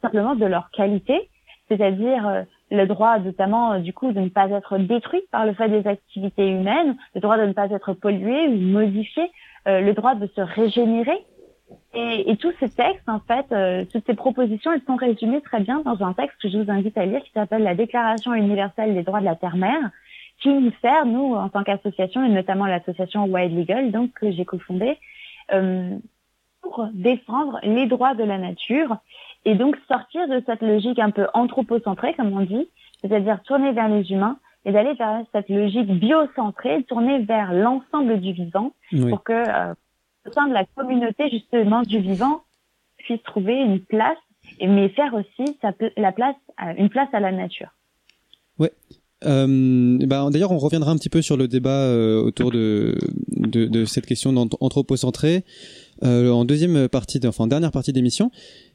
simplement de leur qualité, c'est-à-dire euh, le droit notamment euh, du coup de ne pas être détruit par le fait des activités humaines, le droit de ne pas être pollué ou modifié, euh, le droit de se régénérer. Et, et tous ces textes, en fait, euh, toutes ces propositions, elles sont résumées très bien dans un texte que je vous invite à lire qui s'appelle la Déclaration universelle des droits de la terre-mère, qui nous sert, nous, en tant qu'association, et notamment l'association Wild Legal, donc que j'ai cofondée, euh, pour défendre les droits de la nature et donc sortir de cette logique un peu anthropocentrée, comme on dit, c'est-à-dire tourner vers les humains et d'aller vers cette logique biocentrée, tourner vers l'ensemble du vivant Oui. pour que euh, au sein de la communauté justement du vivant puisse trouver une place, mais faire aussi sa la place, à- une place à la nature. Euh, bah, D'ailleurs, on reviendra un petit peu sur le débat euh, autour de, de, de cette question d'anthropocentré euh, en deuxième partie, enfin en dernière partie d'émission.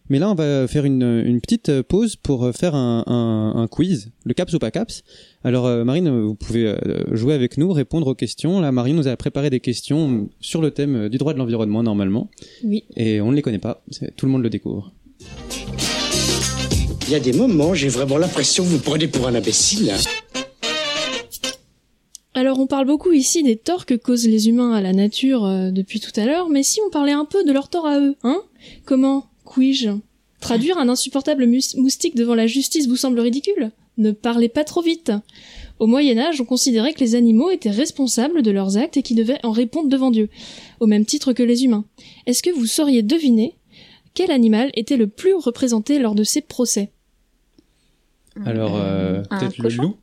Mais là, on va faire une, une petite pause pour faire un, un, un quiz, le caps ou pas caps? Alors, euh, Marine, vous pouvez euh, jouer avec nous, répondre aux questions. Là, Marine nous a préparé des questions sur le thème du droit de l'environnement normalement, Oui. et on ne les connaît pas. Tout le monde le découvre. Il y a des moments, j'ai vraiment l'impression que vous prenez pour un imbécile. Alors on parle beaucoup ici des torts que causent les humains à la nature euh, depuis tout à l'heure, mais si on parlait un peu de leurs torts à eux, hein? Comment? Traduire un insupportable moustique devant la justice vous semble ridicule Ne parlez pas trop vite. Au Moyen Âge, on considérait que les animaux étaient responsables de leurs actes et qu'ils devaient en répondre devant Dieu, au même titre que les humains. Est-ce que vous sauriez deviner quel animal était le plus représenté lors de ces procès? Alors, euh, peut-être le loup?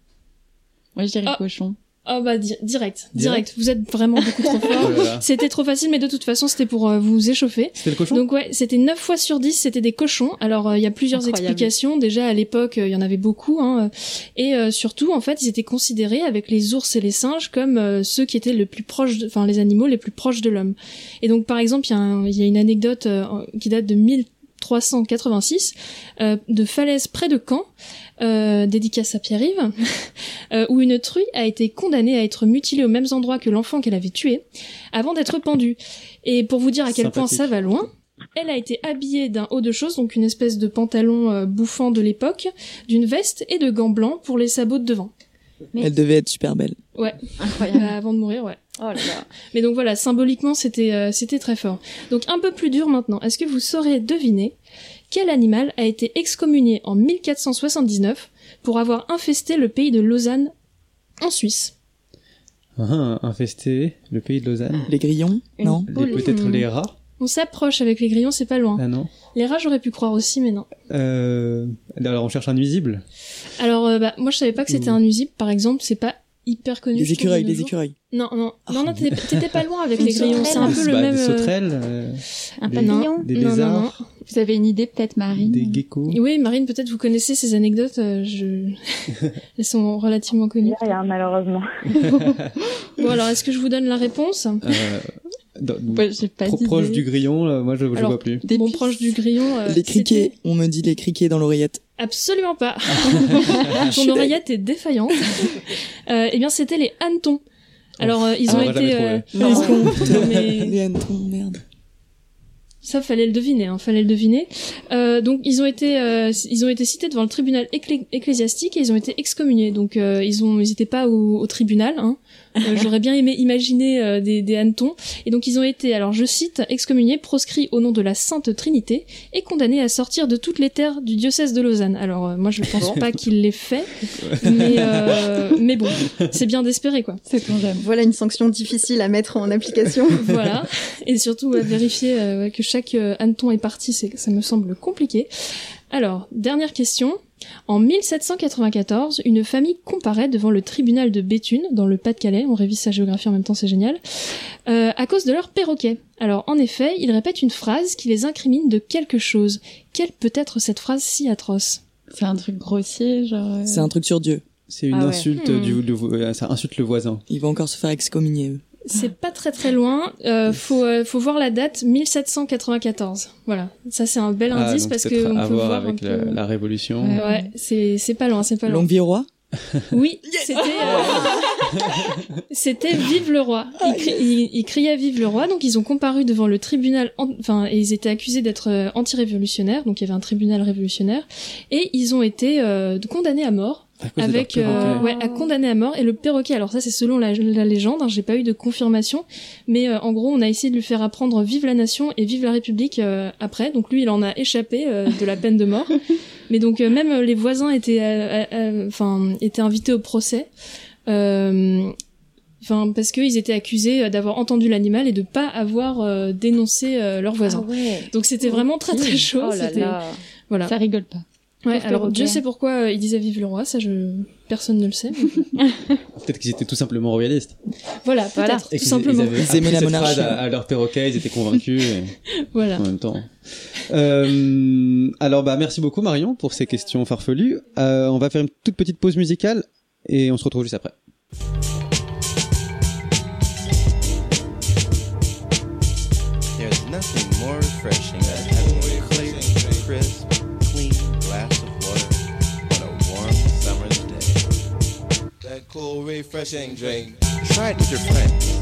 Moi, je dirais Ah. cochon. Oh bah di- direct, direct, Vous êtes vraiment beaucoup trop fort. Oh. C'était trop facile, mais de toute façon, c'était pour euh, vous échauffer. C'était le cochon Donc ouais, c'était 9 fois sur 10, c'était des cochons. Alors euh, il y a plusieurs Incroyable. explications. Déjà à l'époque, euh, il y en avait beaucoup. Hein, et euh, surtout, en fait, ils étaient considérés avec les ours et les singes comme euh, ceux qui étaient le plus proches, enfin les animaux les plus proches de l'homme. Et donc par exemple, il y, a y une anecdote euh, qui date de 1386 euh, de falaise près de Caen. Euh, dédicace à Pierre-Yves, euh, où une truie a été condamnée à être mutilée aux mêmes endroits que l'enfant qu'elle avait tué, avant d'être pendue. Et pour vous dire à quel point ça va loin, elle a été habillée d'un haut de chose, donc une espèce de pantalon euh, bouffant de l'époque, d'une veste et de gants blancs pour les sabots de devant. Elle devait être super belle. Ouais, Incroyable. Euh, avant de mourir, ouais. Oh là là. Mais donc voilà, symboliquement, c'était euh, c'était très fort. Donc un peu plus dur maintenant. Est-ce que vous saurez deviner quel animal a été excommunié en 1479 pour avoir infesté le pays de Lausanne en Suisse? Ah, infesté le pays de Lausanne. Les grillons Une Non. Peut-être les rats On s'approche avec les grillons, c'est pas loin. Ah non. Les rats, j'aurais pu croire aussi, mais non. Euh, alors on cherche un nuisible? Alors, euh, bah, moi, je savais pas que c'était un nuisible, par exemple. C'est pas hyper connu. Trouve, écureuils, de nos les jours. écureuils. Non, non, Ah. non, non, t'étais pas loin avec les grillons. C'est un peu le Bah, même. Des euh, sauterelles, euh, Un des- papillon des Non, non, lézards, Vous avez une idée peut-être, Marine des geckos. Oui, Marine, peut-être vous connaissez ces anecdotes. euh, je... Elles sont relativement connues. Rien, malheureusement. Bon, alors, est-ce que je vous donne la réponse? Euh, dans- Ouais, pas pro- proche du grillon, là, moi je, je Alors, vois plus. Des Bon, puces. proche du grillon. euh, les criquets, on me dit les criquets dans l'oreillette. Absolument pas. Ton oreillette est défaillante. euh, eh bien, c'était les hannetons. Alors, euh, ils Ah, ont on été. euh, Non. non, mais Les hannetons, merde. ça fallait le deviner, hein, fallait le deviner. Euh, donc, ils ont été, euh, ils ont été cités devant le tribunal éclé- ecclésiastique et ils ont été excommuniés. Donc, euh, ils ont, ils étaient pas au, au tribunal. Hein. Euh, J'aurais bien aimé imaginer euh, des, des hannetons. Et donc, ils ont été, alors je cite, excommuniés, proscrits au nom de la Sainte Trinité et condamnés à sortir de toutes les terres du diocèse de Lausanne. Alors, euh, moi, je pense pas qu'il l'ait fait, mais, euh, mais bon, c'est bien d'espérer, quoi. C'est ton jamais. Voilà une sanction difficile à mettre en application. voilà. Et surtout, à vérifier euh, que chaque euh, hanneton est parti, c'est, ça me semble compliqué. Alors, dernière question. En 1794, une famille comparaît devant le tribunal de Béthune, dans le Pas-de-Calais, on révise sa géographie en même temps, c'est génial, euh, à cause de leur perroquet. Alors, en effet, ils répètent une phrase qui les incrimine de quelque chose. Quelle peut être cette phrase si atroce? C'est un truc grossier, genre. euh, C'est un truc sur Dieu. C'est une Ah ouais. insulte Hmm. du, du- euh, ça insulte le voisin. Ils vont encore se faire excommunier, eux. C'est pas très très loin. Euh, faut euh, faut voir la date 1794. Voilà, ça c'est un bel Ah, indice parce que on à peut voir voir avec un la, peu. la révolution. Ouais. Ouais, c'est c'est pas loin, c'est pas loin. Longue vie au roi Oui, c'était euh, c'était Vive le roi. Ils, cri- ils- ils criaient Vive le roi, donc ils ont comparu devant le tribunal. en- Enfin, et ils étaient accusés d'être euh, anti-révolutionnaires, donc il y avait un tribunal révolutionnaire, et ils ont été euh, condamnés à mort Avec euh, ouais à condamner à mort et le perroquet alors ça c'est selon la, la légende hein, j'ai pas eu de confirmation mais euh, en gros on a essayé de lui faire apprendre vive la nation et vive la république euh, après donc lui il en a échappé euh, de la peine de mort mais donc euh, même les voisins étaient euh, euh, enfin étaient invités au procès euh, Enfin, parce qu'ils étaient accusés euh, d'avoir entendu l'animal et de pas avoir euh, dénoncé euh, leurs voisins. ouais. Donc c'était vraiment très très chaud. Oh là c'était- là. Voilà. Ça rigole pas. Ouais, alors. Dieu sait pourquoi euh, il disait vive le roi, ça je personne ne le sait. mais- Peut-être qu'ils étaient tout simplement royalistes. Voilà, Voilà. peut-être, tout simplement. Ils, avaient Ils aimaient la cette monarchie. à, à leur perroquet, ils étaient convaincus. et- Voilà. en même temps. Euh, alors bah merci beaucoup Marion pour ces questions farfelues. Euh, on va faire une toute petite pause musicale et on se retrouve juste après. Cool, refreshing drink. Try it with your friends.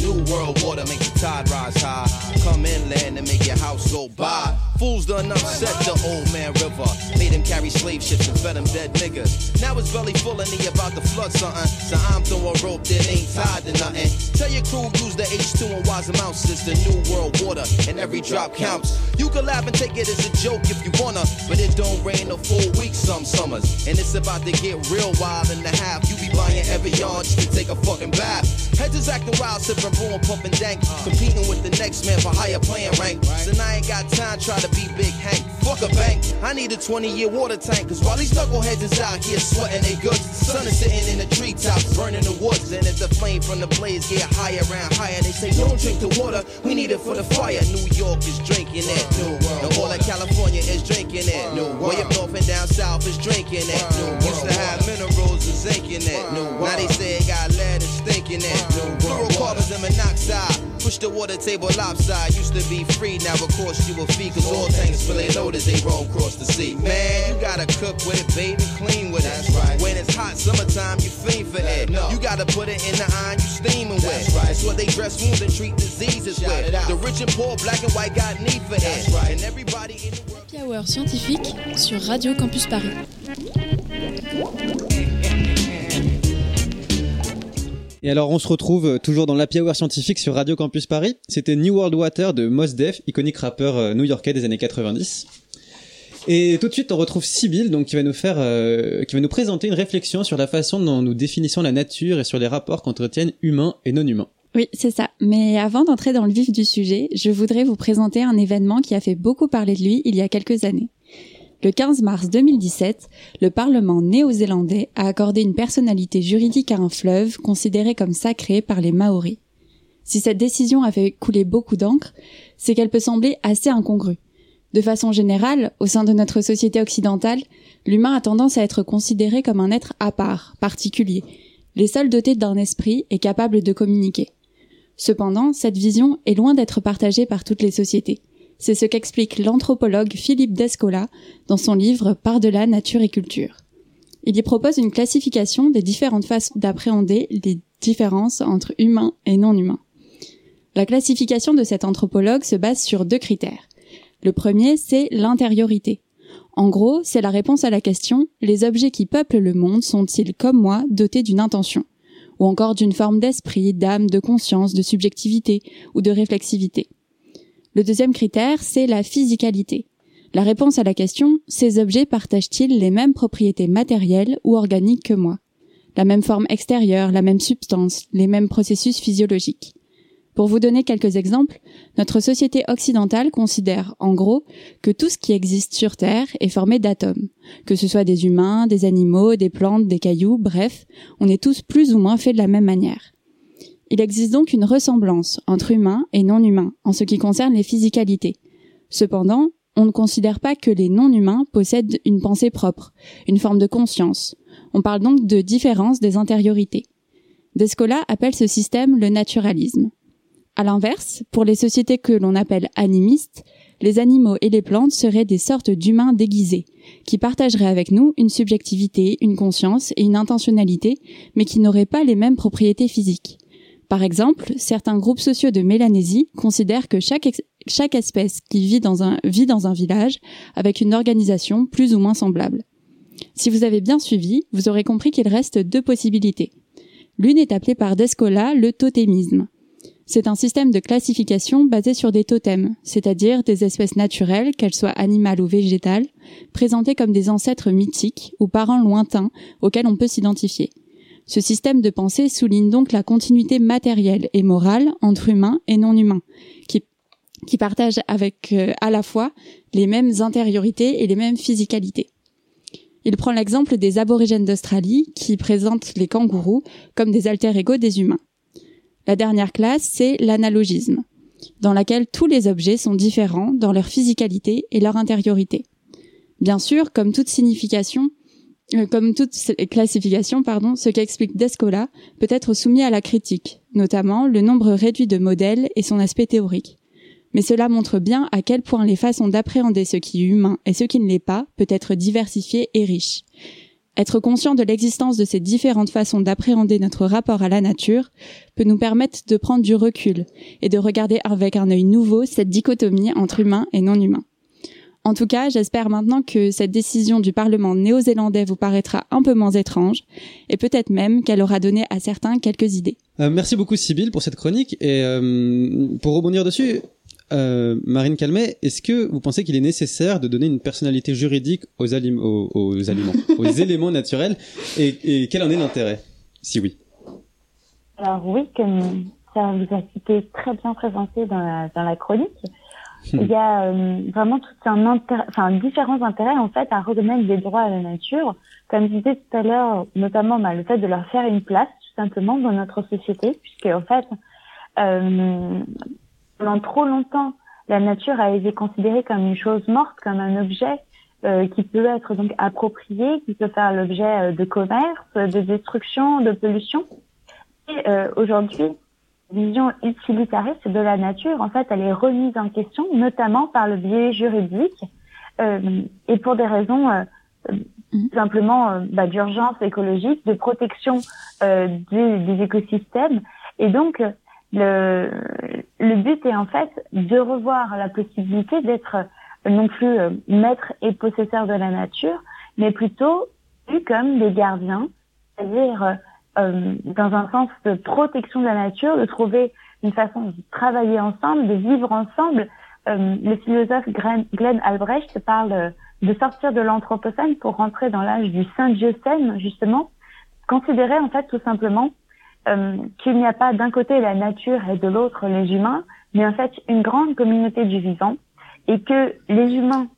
New World Water make the tide rise high. Come inland and make your house go by. Fools done upset the old man river. Made him carry slave ships and fed him dead niggas. Now his belly full and he about to flood something. So I'm throwing rope that ain't tied to nothing. Tell your crew use the H2 and wise them out, the new world water. And every drop counts. You can laugh and take it as a joke if you wanna, but it don't rain a full week some summers. And it's about to get real wild in the half. You be buying every yard just to take a fucking bath. Heads is acting wild, sipping brew and pumping dank. Competing with the next man for higher playing rank. Now I ain't got time, try to be Big Hank. Fuck a bank, I need a 20 year water tank. Cause while these knuckleheads is out here sweating they goods, the sun is sitting in the treetops, burning the woods. And as the flame from the blaze get higher and higher, they say, Don't drink the water, we need it for the fire. New York is drinking it. New And all of California is drinking it. New Way up north and down south is drinking it. New Used to have minerals and zinc in it. New Now they say it got lead and stink in it. New Fluorocarbons and monoxide. Push the water table lopside. Used to be free, now of course you a fee. Cause all tanks fill they load as they roll across the sea. Man, you gotta cook with it, baby, clean with it. That's right. When it's hot summertime, you fiend for it. No. You gotta put it in the iron you steaming with. That's right. It's what they dress wounds and treat diseases with. The rich and poor, black and white got need for it. Right. And everybody in the world. Happy Hour scientifique sur Radio Campus Paris. Et alors, on se retrouve euh, toujours dans l'Happy scientifique sur Radio Campus Paris. C'était New World Water de Mos Def, iconique rappeur euh, new-yorkais des années 90. Et tout de suite, on retrouve Sibyl, donc qui va nous faire, euh, qui va nous présenter une réflexion sur la façon dont nous définissons la nature et sur les rapports qu'entretiennent humains et non humains. Oui, c'est ça. Mais avant d'entrer dans le vif du sujet, je voudrais vous présenter un événement qui a fait beaucoup parler de lui il y a quelques années. Le 15 mars 2017, le Parlement néo-zélandais a accordé une personnalité juridique à un fleuve considéré comme sacré par les Maoris. Si cette décision a fait couler beaucoup d'encre, c'est qu'elle peut sembler assez incongrue. De façon générale, au sein de notre société occidentale, l'humain a tendance à être considéré comme un être à part, particulier, les seuls dotés d'un esprit et capables de communiquer. Cependant, cette vision est loin d'être partagée par toutes les sociétés. C'est ce qu'explique l'anthropologue Philippe Descola dans son livre Par-delà nature et culture. Il y propose une classification des différentes façons d'appréhender les différences entre humains et non humains. La classification de cet anthropologue se base sur deux critères. Le premier, c'est l'intériorité. En gros, c'est la réponse à la question les objets qui peuplent le monde sont-ils, comme moi, dotés d'une intention ou encore d'une forme d'esprit, d'âme, de conscience, de subjectivité ou de réflexivité. Le deuxième critère, c'est la physicalité. La réponse à la question, ces objets partagent-ils les mêmes propriétés matérielles ou organiques que moi? La même forme extérieure, la même substance, les mêmes processus physiologiques. Pour vous donner quelques exemples, notre société occidentale considère, en gros, que tout ce qui existe sur Terre est formé d'atomes. Que ce soit des humains, des animaux, des plantes, des cailloux, bref, on est tous plus ou moins faits de la même manière. Il existe donc une ressemblance entre humains et non-humains en ce qui concerne les physicalités. Cependant, on ne considère pas que les non-humains possèdent une pensée propre, une forme de conscience. On parle donc de différence des intériorités. Descola appelle ce système le naturalisme. À l'inverse, pour les sociétés que l'on appelle animistes, les animaux et les plantes seraient des sortes d'humains déguisés, qui partageraient avec nous une subjectivité, une conscience et une intentionnalité, mais qui n'auraient pas les mêmes propriétés physiques. Par exemple, certains groupes sociaux de Mélanésie considèrent que chaque, espèce qui vit dans, un, vit dans un village avec une organisation plus ou moins semblable. Si vous avez bien suivi, vous aurez compris qu'il reste deux possibilités. L'une est appelée par Descola le totémisme. C'est un système de classification basé sur des totems, c'est-à-dire des espèces naturelles, qu'elles soient animales ou végétales, présentées comme des ancêtres mythiques ou parents lointains auxquels on peut s'identifier. Ce système de pensée souligne donc la continuité matérielle et morale entre humains et non humains, qui, partagent avec euh, à la fois les mêmes intériorités et les mêmes physicalités. Il prend l'exemple des aborigènes d'Australie qui présentent les kangourous comme des alter-ego des humains. La dernière classe, c'est l'analogisme, dans laquelle tous les objets sont différents dans leur physicalité et leur intériorité. Bien sûr, comme toute signification, comme toute classification, pardon, ce qu'explique Descola peut être soumis à la critique, notamment le nombre réduit de modèles et son aspect théorique. Mais cela montre bien à quel point les façons d'appréhender ce qui est humain et ce qui ne l'est pas peut être diversifiées et riches. Être conscient de l'existence de ces différentes façons d'appréhender notre rapport à la nature peut nous permettre de prendre du recul et de regarder avec un œil nouveau cette dichotomie entre humain et non humain. En tout cas, j'espère maintenant que cette décision du Parlement néo-zélandais vous paraîtra un peu moins étrange, et peut-être même qu'elle aura donné à certains quelques idées. Euh, merci beaucoup Sybille pour cette chronique, et euh, pour rebondir dessus, Euh, Marine Calmet, est-ce que vous pensez qu'il est nécessaire de donner une personnalité juridique aux, alim- aux, aux aliments, aux éléments naturels, et, et quel en est l'intérêt Si oui? Alors oui, comme ça vous a cité très bien présenté dans la, dans la chronique, il y a euh, vraiment tout un intérêt, enfin différents intérêts en fait à reconnaître des droits à la nature, comme je disais tout à l'heure, notamment bah, le fait de leur faire une place tout simplement dans notre société, puisque en fait euh, pendant trop longtemps la nature a été considérée comme une chose morte, comme un objet euh, qui peut être donc approprié, qui peut faire l'objet euh, de commerce, de destruction, de pollution. Et euh, aujourd'hui, vision utilitariste de la nature, en fait, elle est remise en question, notamment par le biais juridique, euh, et pour des raisons euh, tout simplement euh, bah, d'urgence écologique, de protection euh, des, des écosystèmes. Et donc, le, le but est en fait de revoir la possibilité d'être non plus maître et possesseur de la nature, mais plutôt vu comme des gardiens, c'est-à-dire euh, dans un sens de protection de la nature, de trouver une façon de travailler ensemble, de vivre ensemble. Euh, le philosophe Glenn, Albrecht parle de sortir de l'anthropocène pour rentrer dans l'âge du Saint-Diocène, justement, considérer en fait tout simplement euh, qu'il n'y a pas d'un côté la nature et de l'autre les humains, mais en fait une grande communauté du vivant, et que les humains,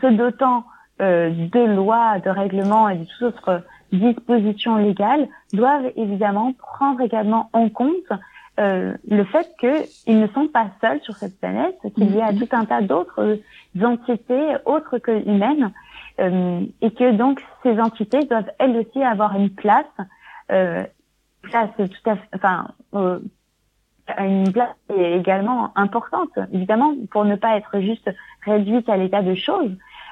se dotant euh, de lois, de règlements et de toutes autres dispositions légales, doivent évidemment prendre également en compte euh, le fait qu'ils ne sont pas seuls sur cette planète, qu'il y a tout un tas d'autres entités autres que humaines, euh, et que donc ces entités doivent elles aussi avoir une place, euh, place tout à fait, enfin, euh, une place également importante, évidemment, pour ne pas être juste réduite à l'état de choses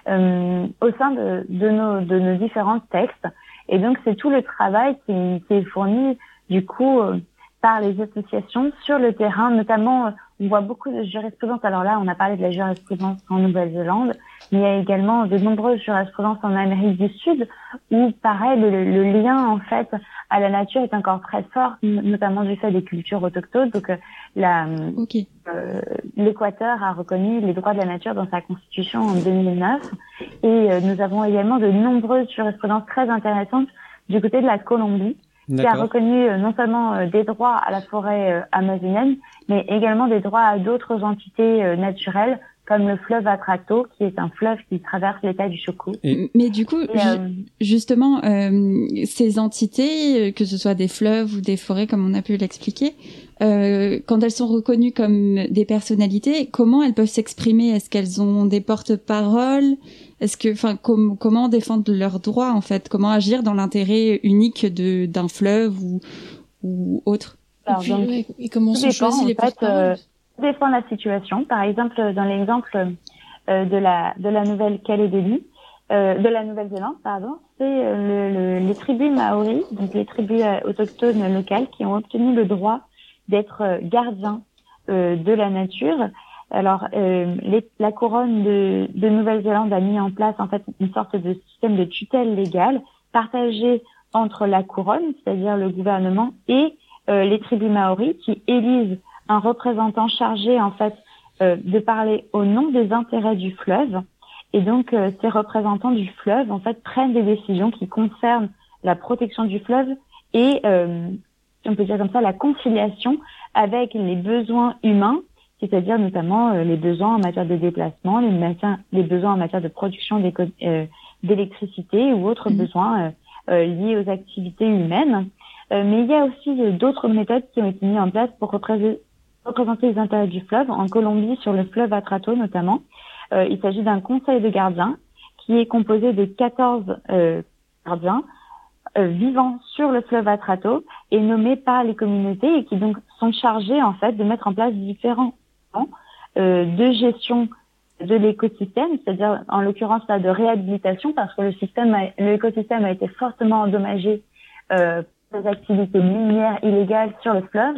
euh, au sein de, de, nos, de nos différents textes. Et donc, c'est tout le travail qui, est fourni, du coup, euh, par les associations sur le terrain, notamment, euh, on voit beaucoup de jurisprudence. Alors là, on a parlé de la jurisprudence en Nouvelle-Zélande, mais il y a également de nombreuses jurisprudences en Amérique du Sud, où, pareil, le lien, en fait, à la nature est encore très fort, notamment du fait des cultures autochtones. Donc, euh, la, euh, l'Équateur a reconnu les droits de la nature dans sa constitution en 2009. Et euh, nous avons également de nombreuses jurisprudences très intéressantes du côté de la Colombie, qui a reconnu euh, non seulement euh, des droits à la forêt euh, amazonienne, mais également des droits à d'autres entités euh, naturelles, comme le fleuve Atrato, qui est un fleuve qui traverse l'état du Choco. Mais du coup, Et, euh, justement, euh, ces entités, euh, que ce soit des fleuves ou des forêts, comme on a pu l'expliquer, euh, quand elles sont reconnues comme des personnalités, comment elles peuvent s'exprimer? Est-ce qu'elles ont des porte-paroles? Est-ce que, enfin, com- comment défendre leurs droits en fait? Comment agir dans l'intérêt unique de d'un fleuve ou ou autre? Alors, puis, donc, ouais, et comment sont choisis en les fait, porte-paroles? De la situation. Par exemple, dans l'exemple euh, de la de la Nouvelle-Calédonie, euh, de la Nouvelle-Zélande, pardon, c'est euh, le, le- les tribus maoris, donc les tribus euh, autochtones locales, qui ont obtenu le droit d'être gardiens euh, de la nature. Alors, euh, les- la couronne de, de Nouvelle-Zélande a mis en place en fait une sorte de système de tutelle légale partagé entre la couronne, c'est-à-dire le gouvernement, et euh, les tribus maoris qui élisent un représentant chargé en fait euh, de parler au nom des intérêts du fleuve. Et donc, euh, ces représentants du fleuve, en fait, prennent des décisions qui concernent la protection du fleuve et, euh, on peut dire comme ça, la conciliation avec les besoins humains, c'est-à-dire notamment euh, les besoins en matière de déplacement, les, matières- les besoins en matière de production euh, d'électricité ou autres besoins euh, liés aux activités humaines. Euh, mais il y a aussi d'autres méthodes qui ont été mises en place pour représenter représenter les intérêts du fleuve, en Colombie sur le fleuve Atrato notamment. Euh, il s'agit d'un conseil de gardiens qui est composé de 14 euh, gardiens euh, vivant sur le fleuve Atrato et nommés par les communautés et qui donc sont chargés en fait de mettre en place différents plans euh, de gestion de l'écosystème, c'est-à-dire en l'occurrence là de réhabilitation parce que le système, l'écosystème a été fortement endommagé euh, des activités minières illégales sur le fleuve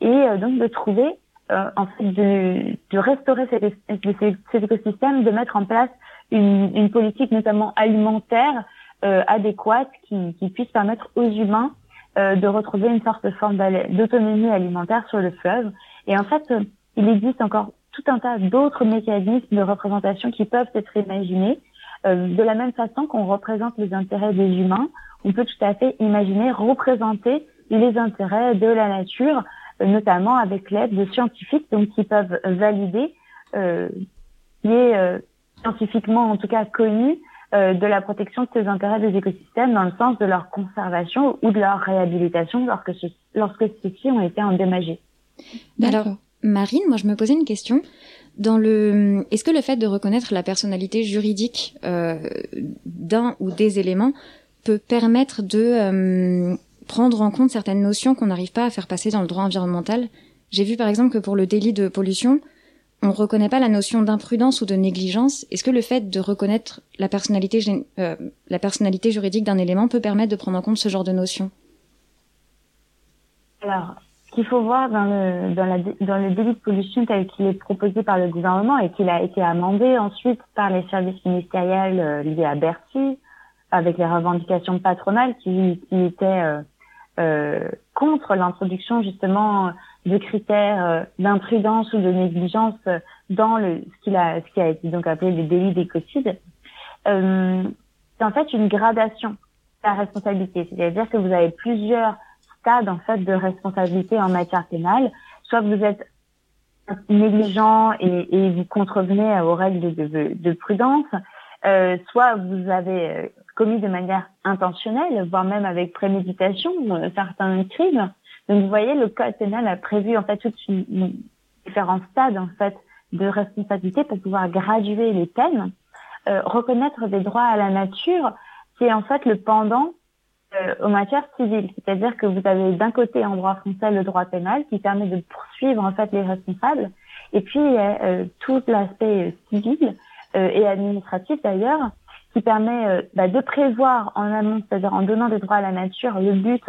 et euh, donc de trouver euh, en fait de, de restaurer cet, écosystème, de mettre en place une, une politique notamment alimentaire euh, adéquate qui, qui puisse permettre aux humains euh, de retrouver une sorte de forme d'autonomie alimentaire sur le fleuve. Et en fait, euh, il existe encore tout un tas d'autres mécanismes de représentation qui peuvent être imaginés. Euh, de la même façon qu'on représente les intérêts des humains, on peut tout à fait imaginer représenter les intérêts de la nature, euh, notamment avec l'aide de scientifiques donc qui peuvent valider euh, qui est euh, scientifiquement en tout cas connu euh, de la protection de ces intérêts des écosystèmes dans le sens de leur conservation ou de leur réhabilitation lorsque, ce- lorsque ceux-ci ont été endommagés. Alors, Marine, moi je me posais une question. Dans le, est-ce que le fait de reconnaître la personnalité juridique euh, d'un ou des éléments peut permettre de euh, prendre en compte certaines notions qu'on n'arrive pas à faire passer dans le droit environnemental? J'ai vu par exemple que pour le délit de pollution, on ne reconnaît pas la notion d'imprudence ou de négligence. Est-ce que le fait de reconnaître la personnalité, euh, la personnalité juridique d'un élément peut permettre de prendre en compte ce genre de notion? Alors, qu'il faut voir dans le, dans, dans le délit de pollution tel qu'il est proposé par le gouvernement et qu'il a été amendé ensuite par les services ministériels euh, liés à Bercy, avec les revendications patronales qui, qui étaient euh, euh, contre l'introduction justement de critères euh, d'imprudence ou de négligence dans le, ce, qu'il a, ce qui a été donc appelé le délit d'écocide. Euh, c'est en fait une gradation de la responsabilité, c'est-à-dire que vous avez plusieurs stade en fait de responsabilité en matière pénale. Soit vous êtes négligent et, vous contrevenez aux règles de, de, de prudence, euh, soit vous avez euh, commis de manière intentionnelle, voire même avec préméditation, euh, certains crimes. Donc vous voyez, le code pénal a prévu en fait toute une, une différents stades en fait de responsabilité pour pouvoir graduer les peines. Euh, reconnaître des droits à la nature, c'est en fait le pendant aux matières civiles. C'est-à-dire que vous avez d'un côté en droit français le droit pénal qui permet de poursuivre en fait les responsables, et puis euh, tout l'aspect euh, civil euh, et administratif d'ailleurs qui permet euh, bah, de prévoir en amont, c'est-à-dire en donnant des droits à la nature. Le but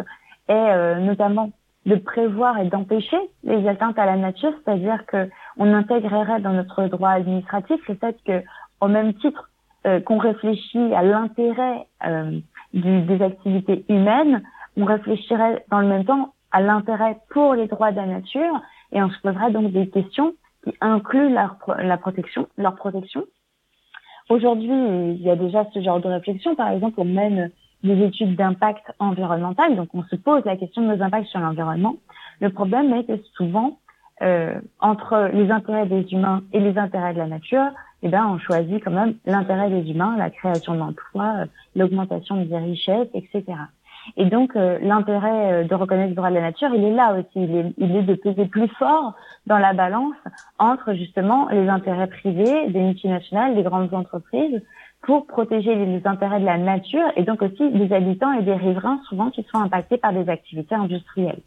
est euh, notamment de prévoir et d'empêcher les atteintes à la nature, c'est-à-dire que on intégrerait dans notre droit administratif le fait que, au même titre euh, qu'on réfléchit à l'intérêt euh, du, des activités humaines, on réfléchirait dans le même temps à l'intérêt pour les droits de la nature et on se poserait donc des questions qui incluent leur, la protection, leur protection. Aujourd'hui, il y a déjà ce genre de réflexion. Par exemple, on mène des études d'impact environnemental, donc on se pose la question de nos impacts sur l'environnement. Le problème est que souvent, euh, entre les intérêts des humains et les intérêts de la nature, eh ben, on choisit quand même l'intérêt des humains, la création d'emplois, euh, l'augmentation des richesses, etc. Et donc, euh, l'intérêt euh, de reconnaître le droit de la nature, il est là aussi. Il est, il est de peser plus fort dans la balance entre justement les intérêts privés des multinationales, des grandes entreprises, pour protéger les intérêts de la nature et donc aussi des habitants et des riverains souvent qui sont impactés par des activités industrielles.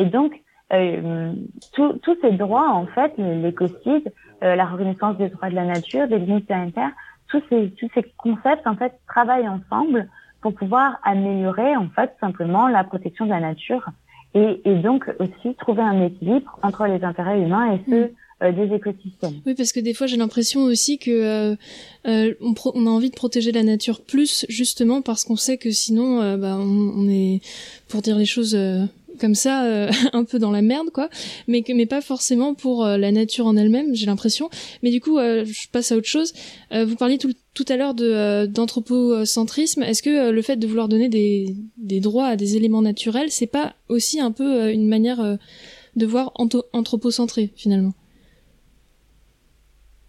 Et donc, euh, tous ces droits, en fait, l'écocide, euh, la reconnaissance des droits de la nature, des limites sanitaires, tous ces, tous ces concepts, en fait, travaillent ensemble pour pouvoir améliorer, en fait, simplement la protection de la nature et, et donc aussi trouver un équilibre entre les intérêts humains et ceux euh, des écosystèmes. Oui, parce que des fois j'ai l'impression aussi que euh, euh, on, pro- on a envie de protéger la nature plus justement parce qu'on sait que sinon bah, on, on est, pour dire les choses euh, comme ça, euh, un peu dans la merde quoi, mais que mais pas forcément pour euh, la nature en elle-même, j'ai l'impression. Mais du coup, euh, je passe à autre chose. Vous parliez tout, tout à l'heure de d'anthropocentrisme. Est-ce que le fait de vouloir donner des, des droits à des éléments naturels, c'est pas aussi un peu une manière de voir anthropocentré finalement?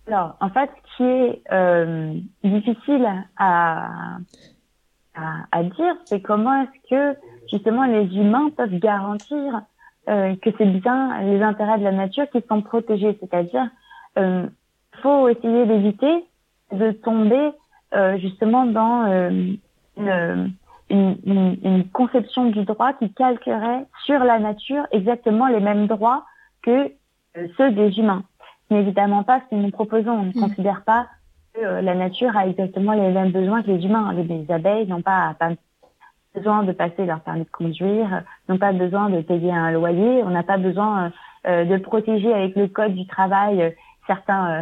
Alors, en fait, ce qui est difficile à, à, à dire, c'est comment est-ce que justement les humains peuvent garantir euh, que c'est bien les intérêts de la nature qui sont protégés. C'est-à-dire, euh, faut essayer d'éviter de tomber euh, justement dans euh, une, une, une, une conception du droit qui calquerait sur la nature exactement les mêmes droits que euh, ceux des humains. Ce n'est évidemment pas ce que nous proposons. On ne Mm. considère pas que euh, la nature a exactement les mêmes besoins que les humains. Les, les abeilles n'ont pas, pas besoin de passer leur permis de conduire, n'ont pas besoin de payer un loyer, on n'a pas besoin euh, de protéger avec le code du travail euh, certains euh,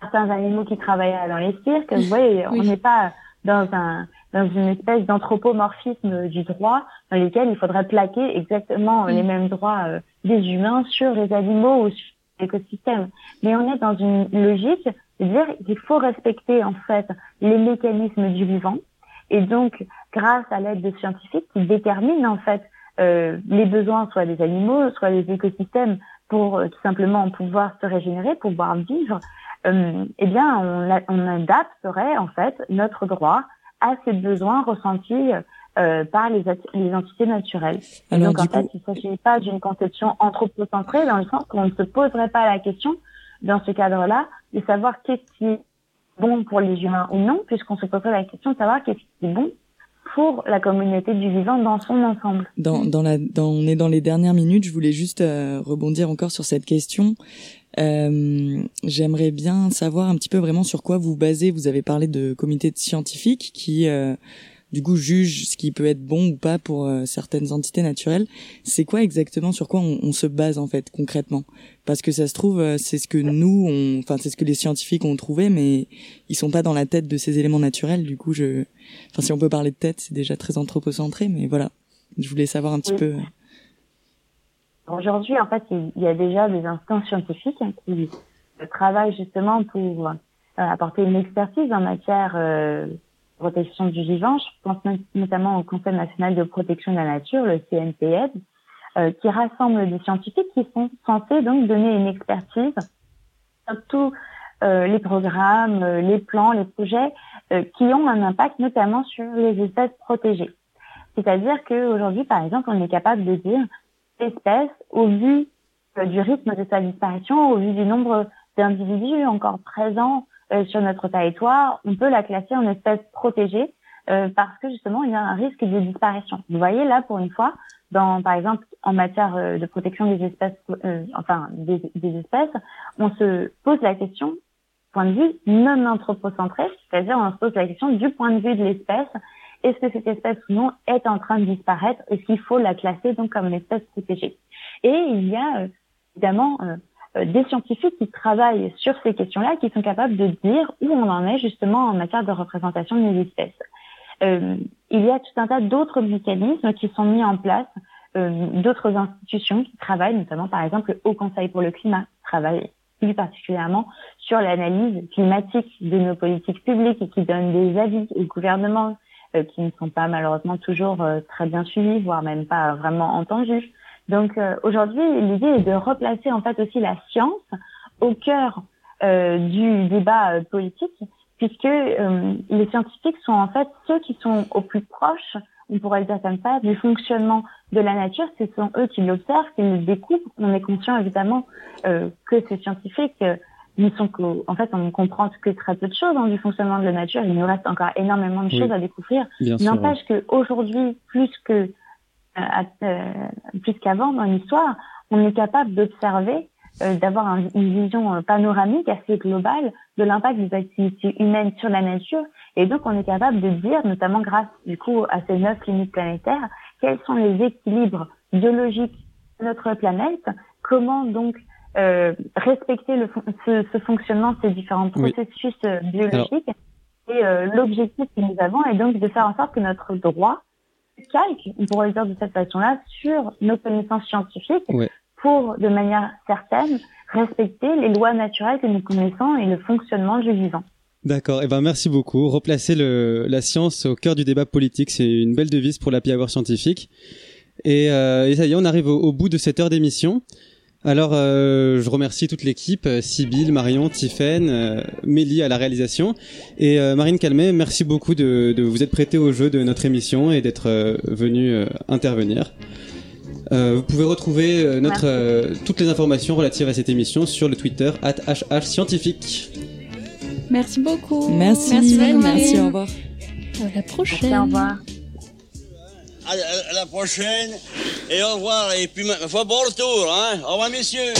certains animaux qui travaillent dans les cirques. Vous voyez, Oui. on n'est pas dans un dans une espèce d'anthropomorphisme du droit dans lequel il faudrait plaquer exactement les mêmes droits euh, des humains sur les animaux ou sur l'écosystème. Mais on est dans une logique de dire qu'il faut respecter en fait les mécanismes du vivant et donc grâce à l'aide de scientifiques qui déterminent en fait euh, les besoins soit des animaux, soit des écosystèmes pour euh, tout simplement pouvoir se régénérer, pouvoir vivre, euh, eh bien on, a- on adapterait en fait notre droit à ces besoins ressentis euh, par les, les entités naturelles. Alors, donc en fait, coup- il ne s'agit pas d'une conception anthropocentrée dans le sens qu'on ne se poserait pas la question dans ce cadre-là de savoir qu'est-ce qui est bon pour les humains ou non, puisqu'on se poserait la question de savoir qu'est-ce qui est bon pour la communauté du vivant dans son ensemble. Dans, dans la, dans, on est dans les dernières minutes. Je voulais juste euh, rebondir encore sur cette question. Euh, J'aimerais bien savoir un petit peu vraiment sur quoi vous basez. Vous avez parlé de comités de scientifiques qui, euh, du coup, jugent ce qui peut être bon ou pas pour euh, certaines entités naturelles. C'est quoi exactement sur quoi on, on se base en fait concrètement? Parce que ça se trouve, euh, c'est ce que nous, enfin, c'est ce que les scientifiques ont trouvé, mais ils sont pas dans la tête de ces éléments naturels. Du coup, je, enfin, si on peut parler de tête, c'est déjà très anthropocentré, mais voilà. Je voulais savoir un petit peu. Aujourd'hui, en fait, il y a déjà des instances scientifiques qui euh, travaillent justement pour euh, apporter une expertise en matière euh, protection du vivant. Je pense no- notamment au Conseil national de protection de la nature, le CNPS, euh, qui rassemble des scientifiques qui sont censés donc donner une expertise sur tous euh, les programmes, euh, les plans, les projets euh, qui ont un impact notamment sur les espèces protégées. C'est-à-dire qu'aujourd'hui, par exemple, on est capable de dire espèce au vu euh, du rythme de sa disparition, au vu du nombre d'individus encore présents sur notre territoire, on peut la classer en espèce protégée euh, parce que justement il y a un risque de disparition. Vous voyez là pour une fois, dans par exemple en matière euh, de protection des espèces, euh, enfin des, espèces, on se pose la question point de vue non anthropocentré, c'est-à-dire on se pose la question du point de vue de l'espèce. Est-ce que cette espèce ou non est en train de disparaître? Est-ce qu'il faut la classer donc comme une espèce protégée? Et il y a euh, évidemment euh, euh, des scientifiques qui travaillent sur ces questions-là, qui sont capables de dire où on en est justement en matière de représentation des espèces. Euh, il y a tout un tas d'autres mécanismes qui sont mis en place, euh, d'autres institutions qui travaillent, notamment par exemple le Haut Conseil pour le climat travaille plus particulièrement sur l'analyse climatique de nos politiques publiques et qui donne des avis au gouvernement euh, qui ne sont pas malheureusement toujours euh, très bien suivis, voire même pas vraiment entendus. Donc euh, aujourd'hui, l'idée est de replacer en fait aussi la science au cœur euh, du débat euh, politique, puisque euh, les scientifiques sont en fait ceux qui sont au plus proches, on pourrait le dire comme ça, du fonctionnement de la nature. Ce sont eux qui l'observent, qui le découvrent. On est conscient évidemment euh, que ces scientifiques euh, ne sont qu'au- en fait, on ne comprend que très peu de choses hein, du fonctionnement de la nature. Il nous reste encore énormément de Oui. choses à découvrir. N'empêche que aujourd'hui, plus que à- euh, plus qu'avant dans l'histoire, on est capable d'observer, euh, d'avoir un- une vision euh, panoramique assez globale de l'impact des activités humaines sur la nature. Et donc, on est capable de dire, notamment grâce du coup à ces neuf limites planétaires, quels sont les équilibres biologiques de notre planète, comment donc euh, respecter le, ce, ce fonctionnement de ces différents processus euh, biologiques. Et euh, l'objectif que nous avons est donc de faire en sorte que notre droit calque, on pourrait le dire de cette façon-là, sur nos connaissances scientifiques pour, de manière certaine, respecter les lois naturelles que nous connaissons et le fonctionnement du vivant. D'accord, et ben merci beaucoup. Replacer le, la science au cœur du débat politique, c'est une belle devise pour la Hour scientifique. Et, euh, et ça y est, on arrive au, au bout de cette heure d'émission. Alors, euh, je remercie toute l'équipe, euh, Sybille, Marion, Tiffaine, euh, Mélie à la réalisation. Et euh, Marine Calmet, merci beaucoup de, de vous être prêtée au jeu de notre émission et d'être euh, venue euh, intervenir. Euh, vous pouvez retrouver euh, notre, euh, toutes les informations relatives à cette émission sur le Twitter at HHScientifique. Merci beaucoup. Merci, Merci, merci, au revoir. À la prochaine. Merci, au revoir. À, la prochaine et au revoir. Et puis, bon retour, hein. Au revoir, messieurs.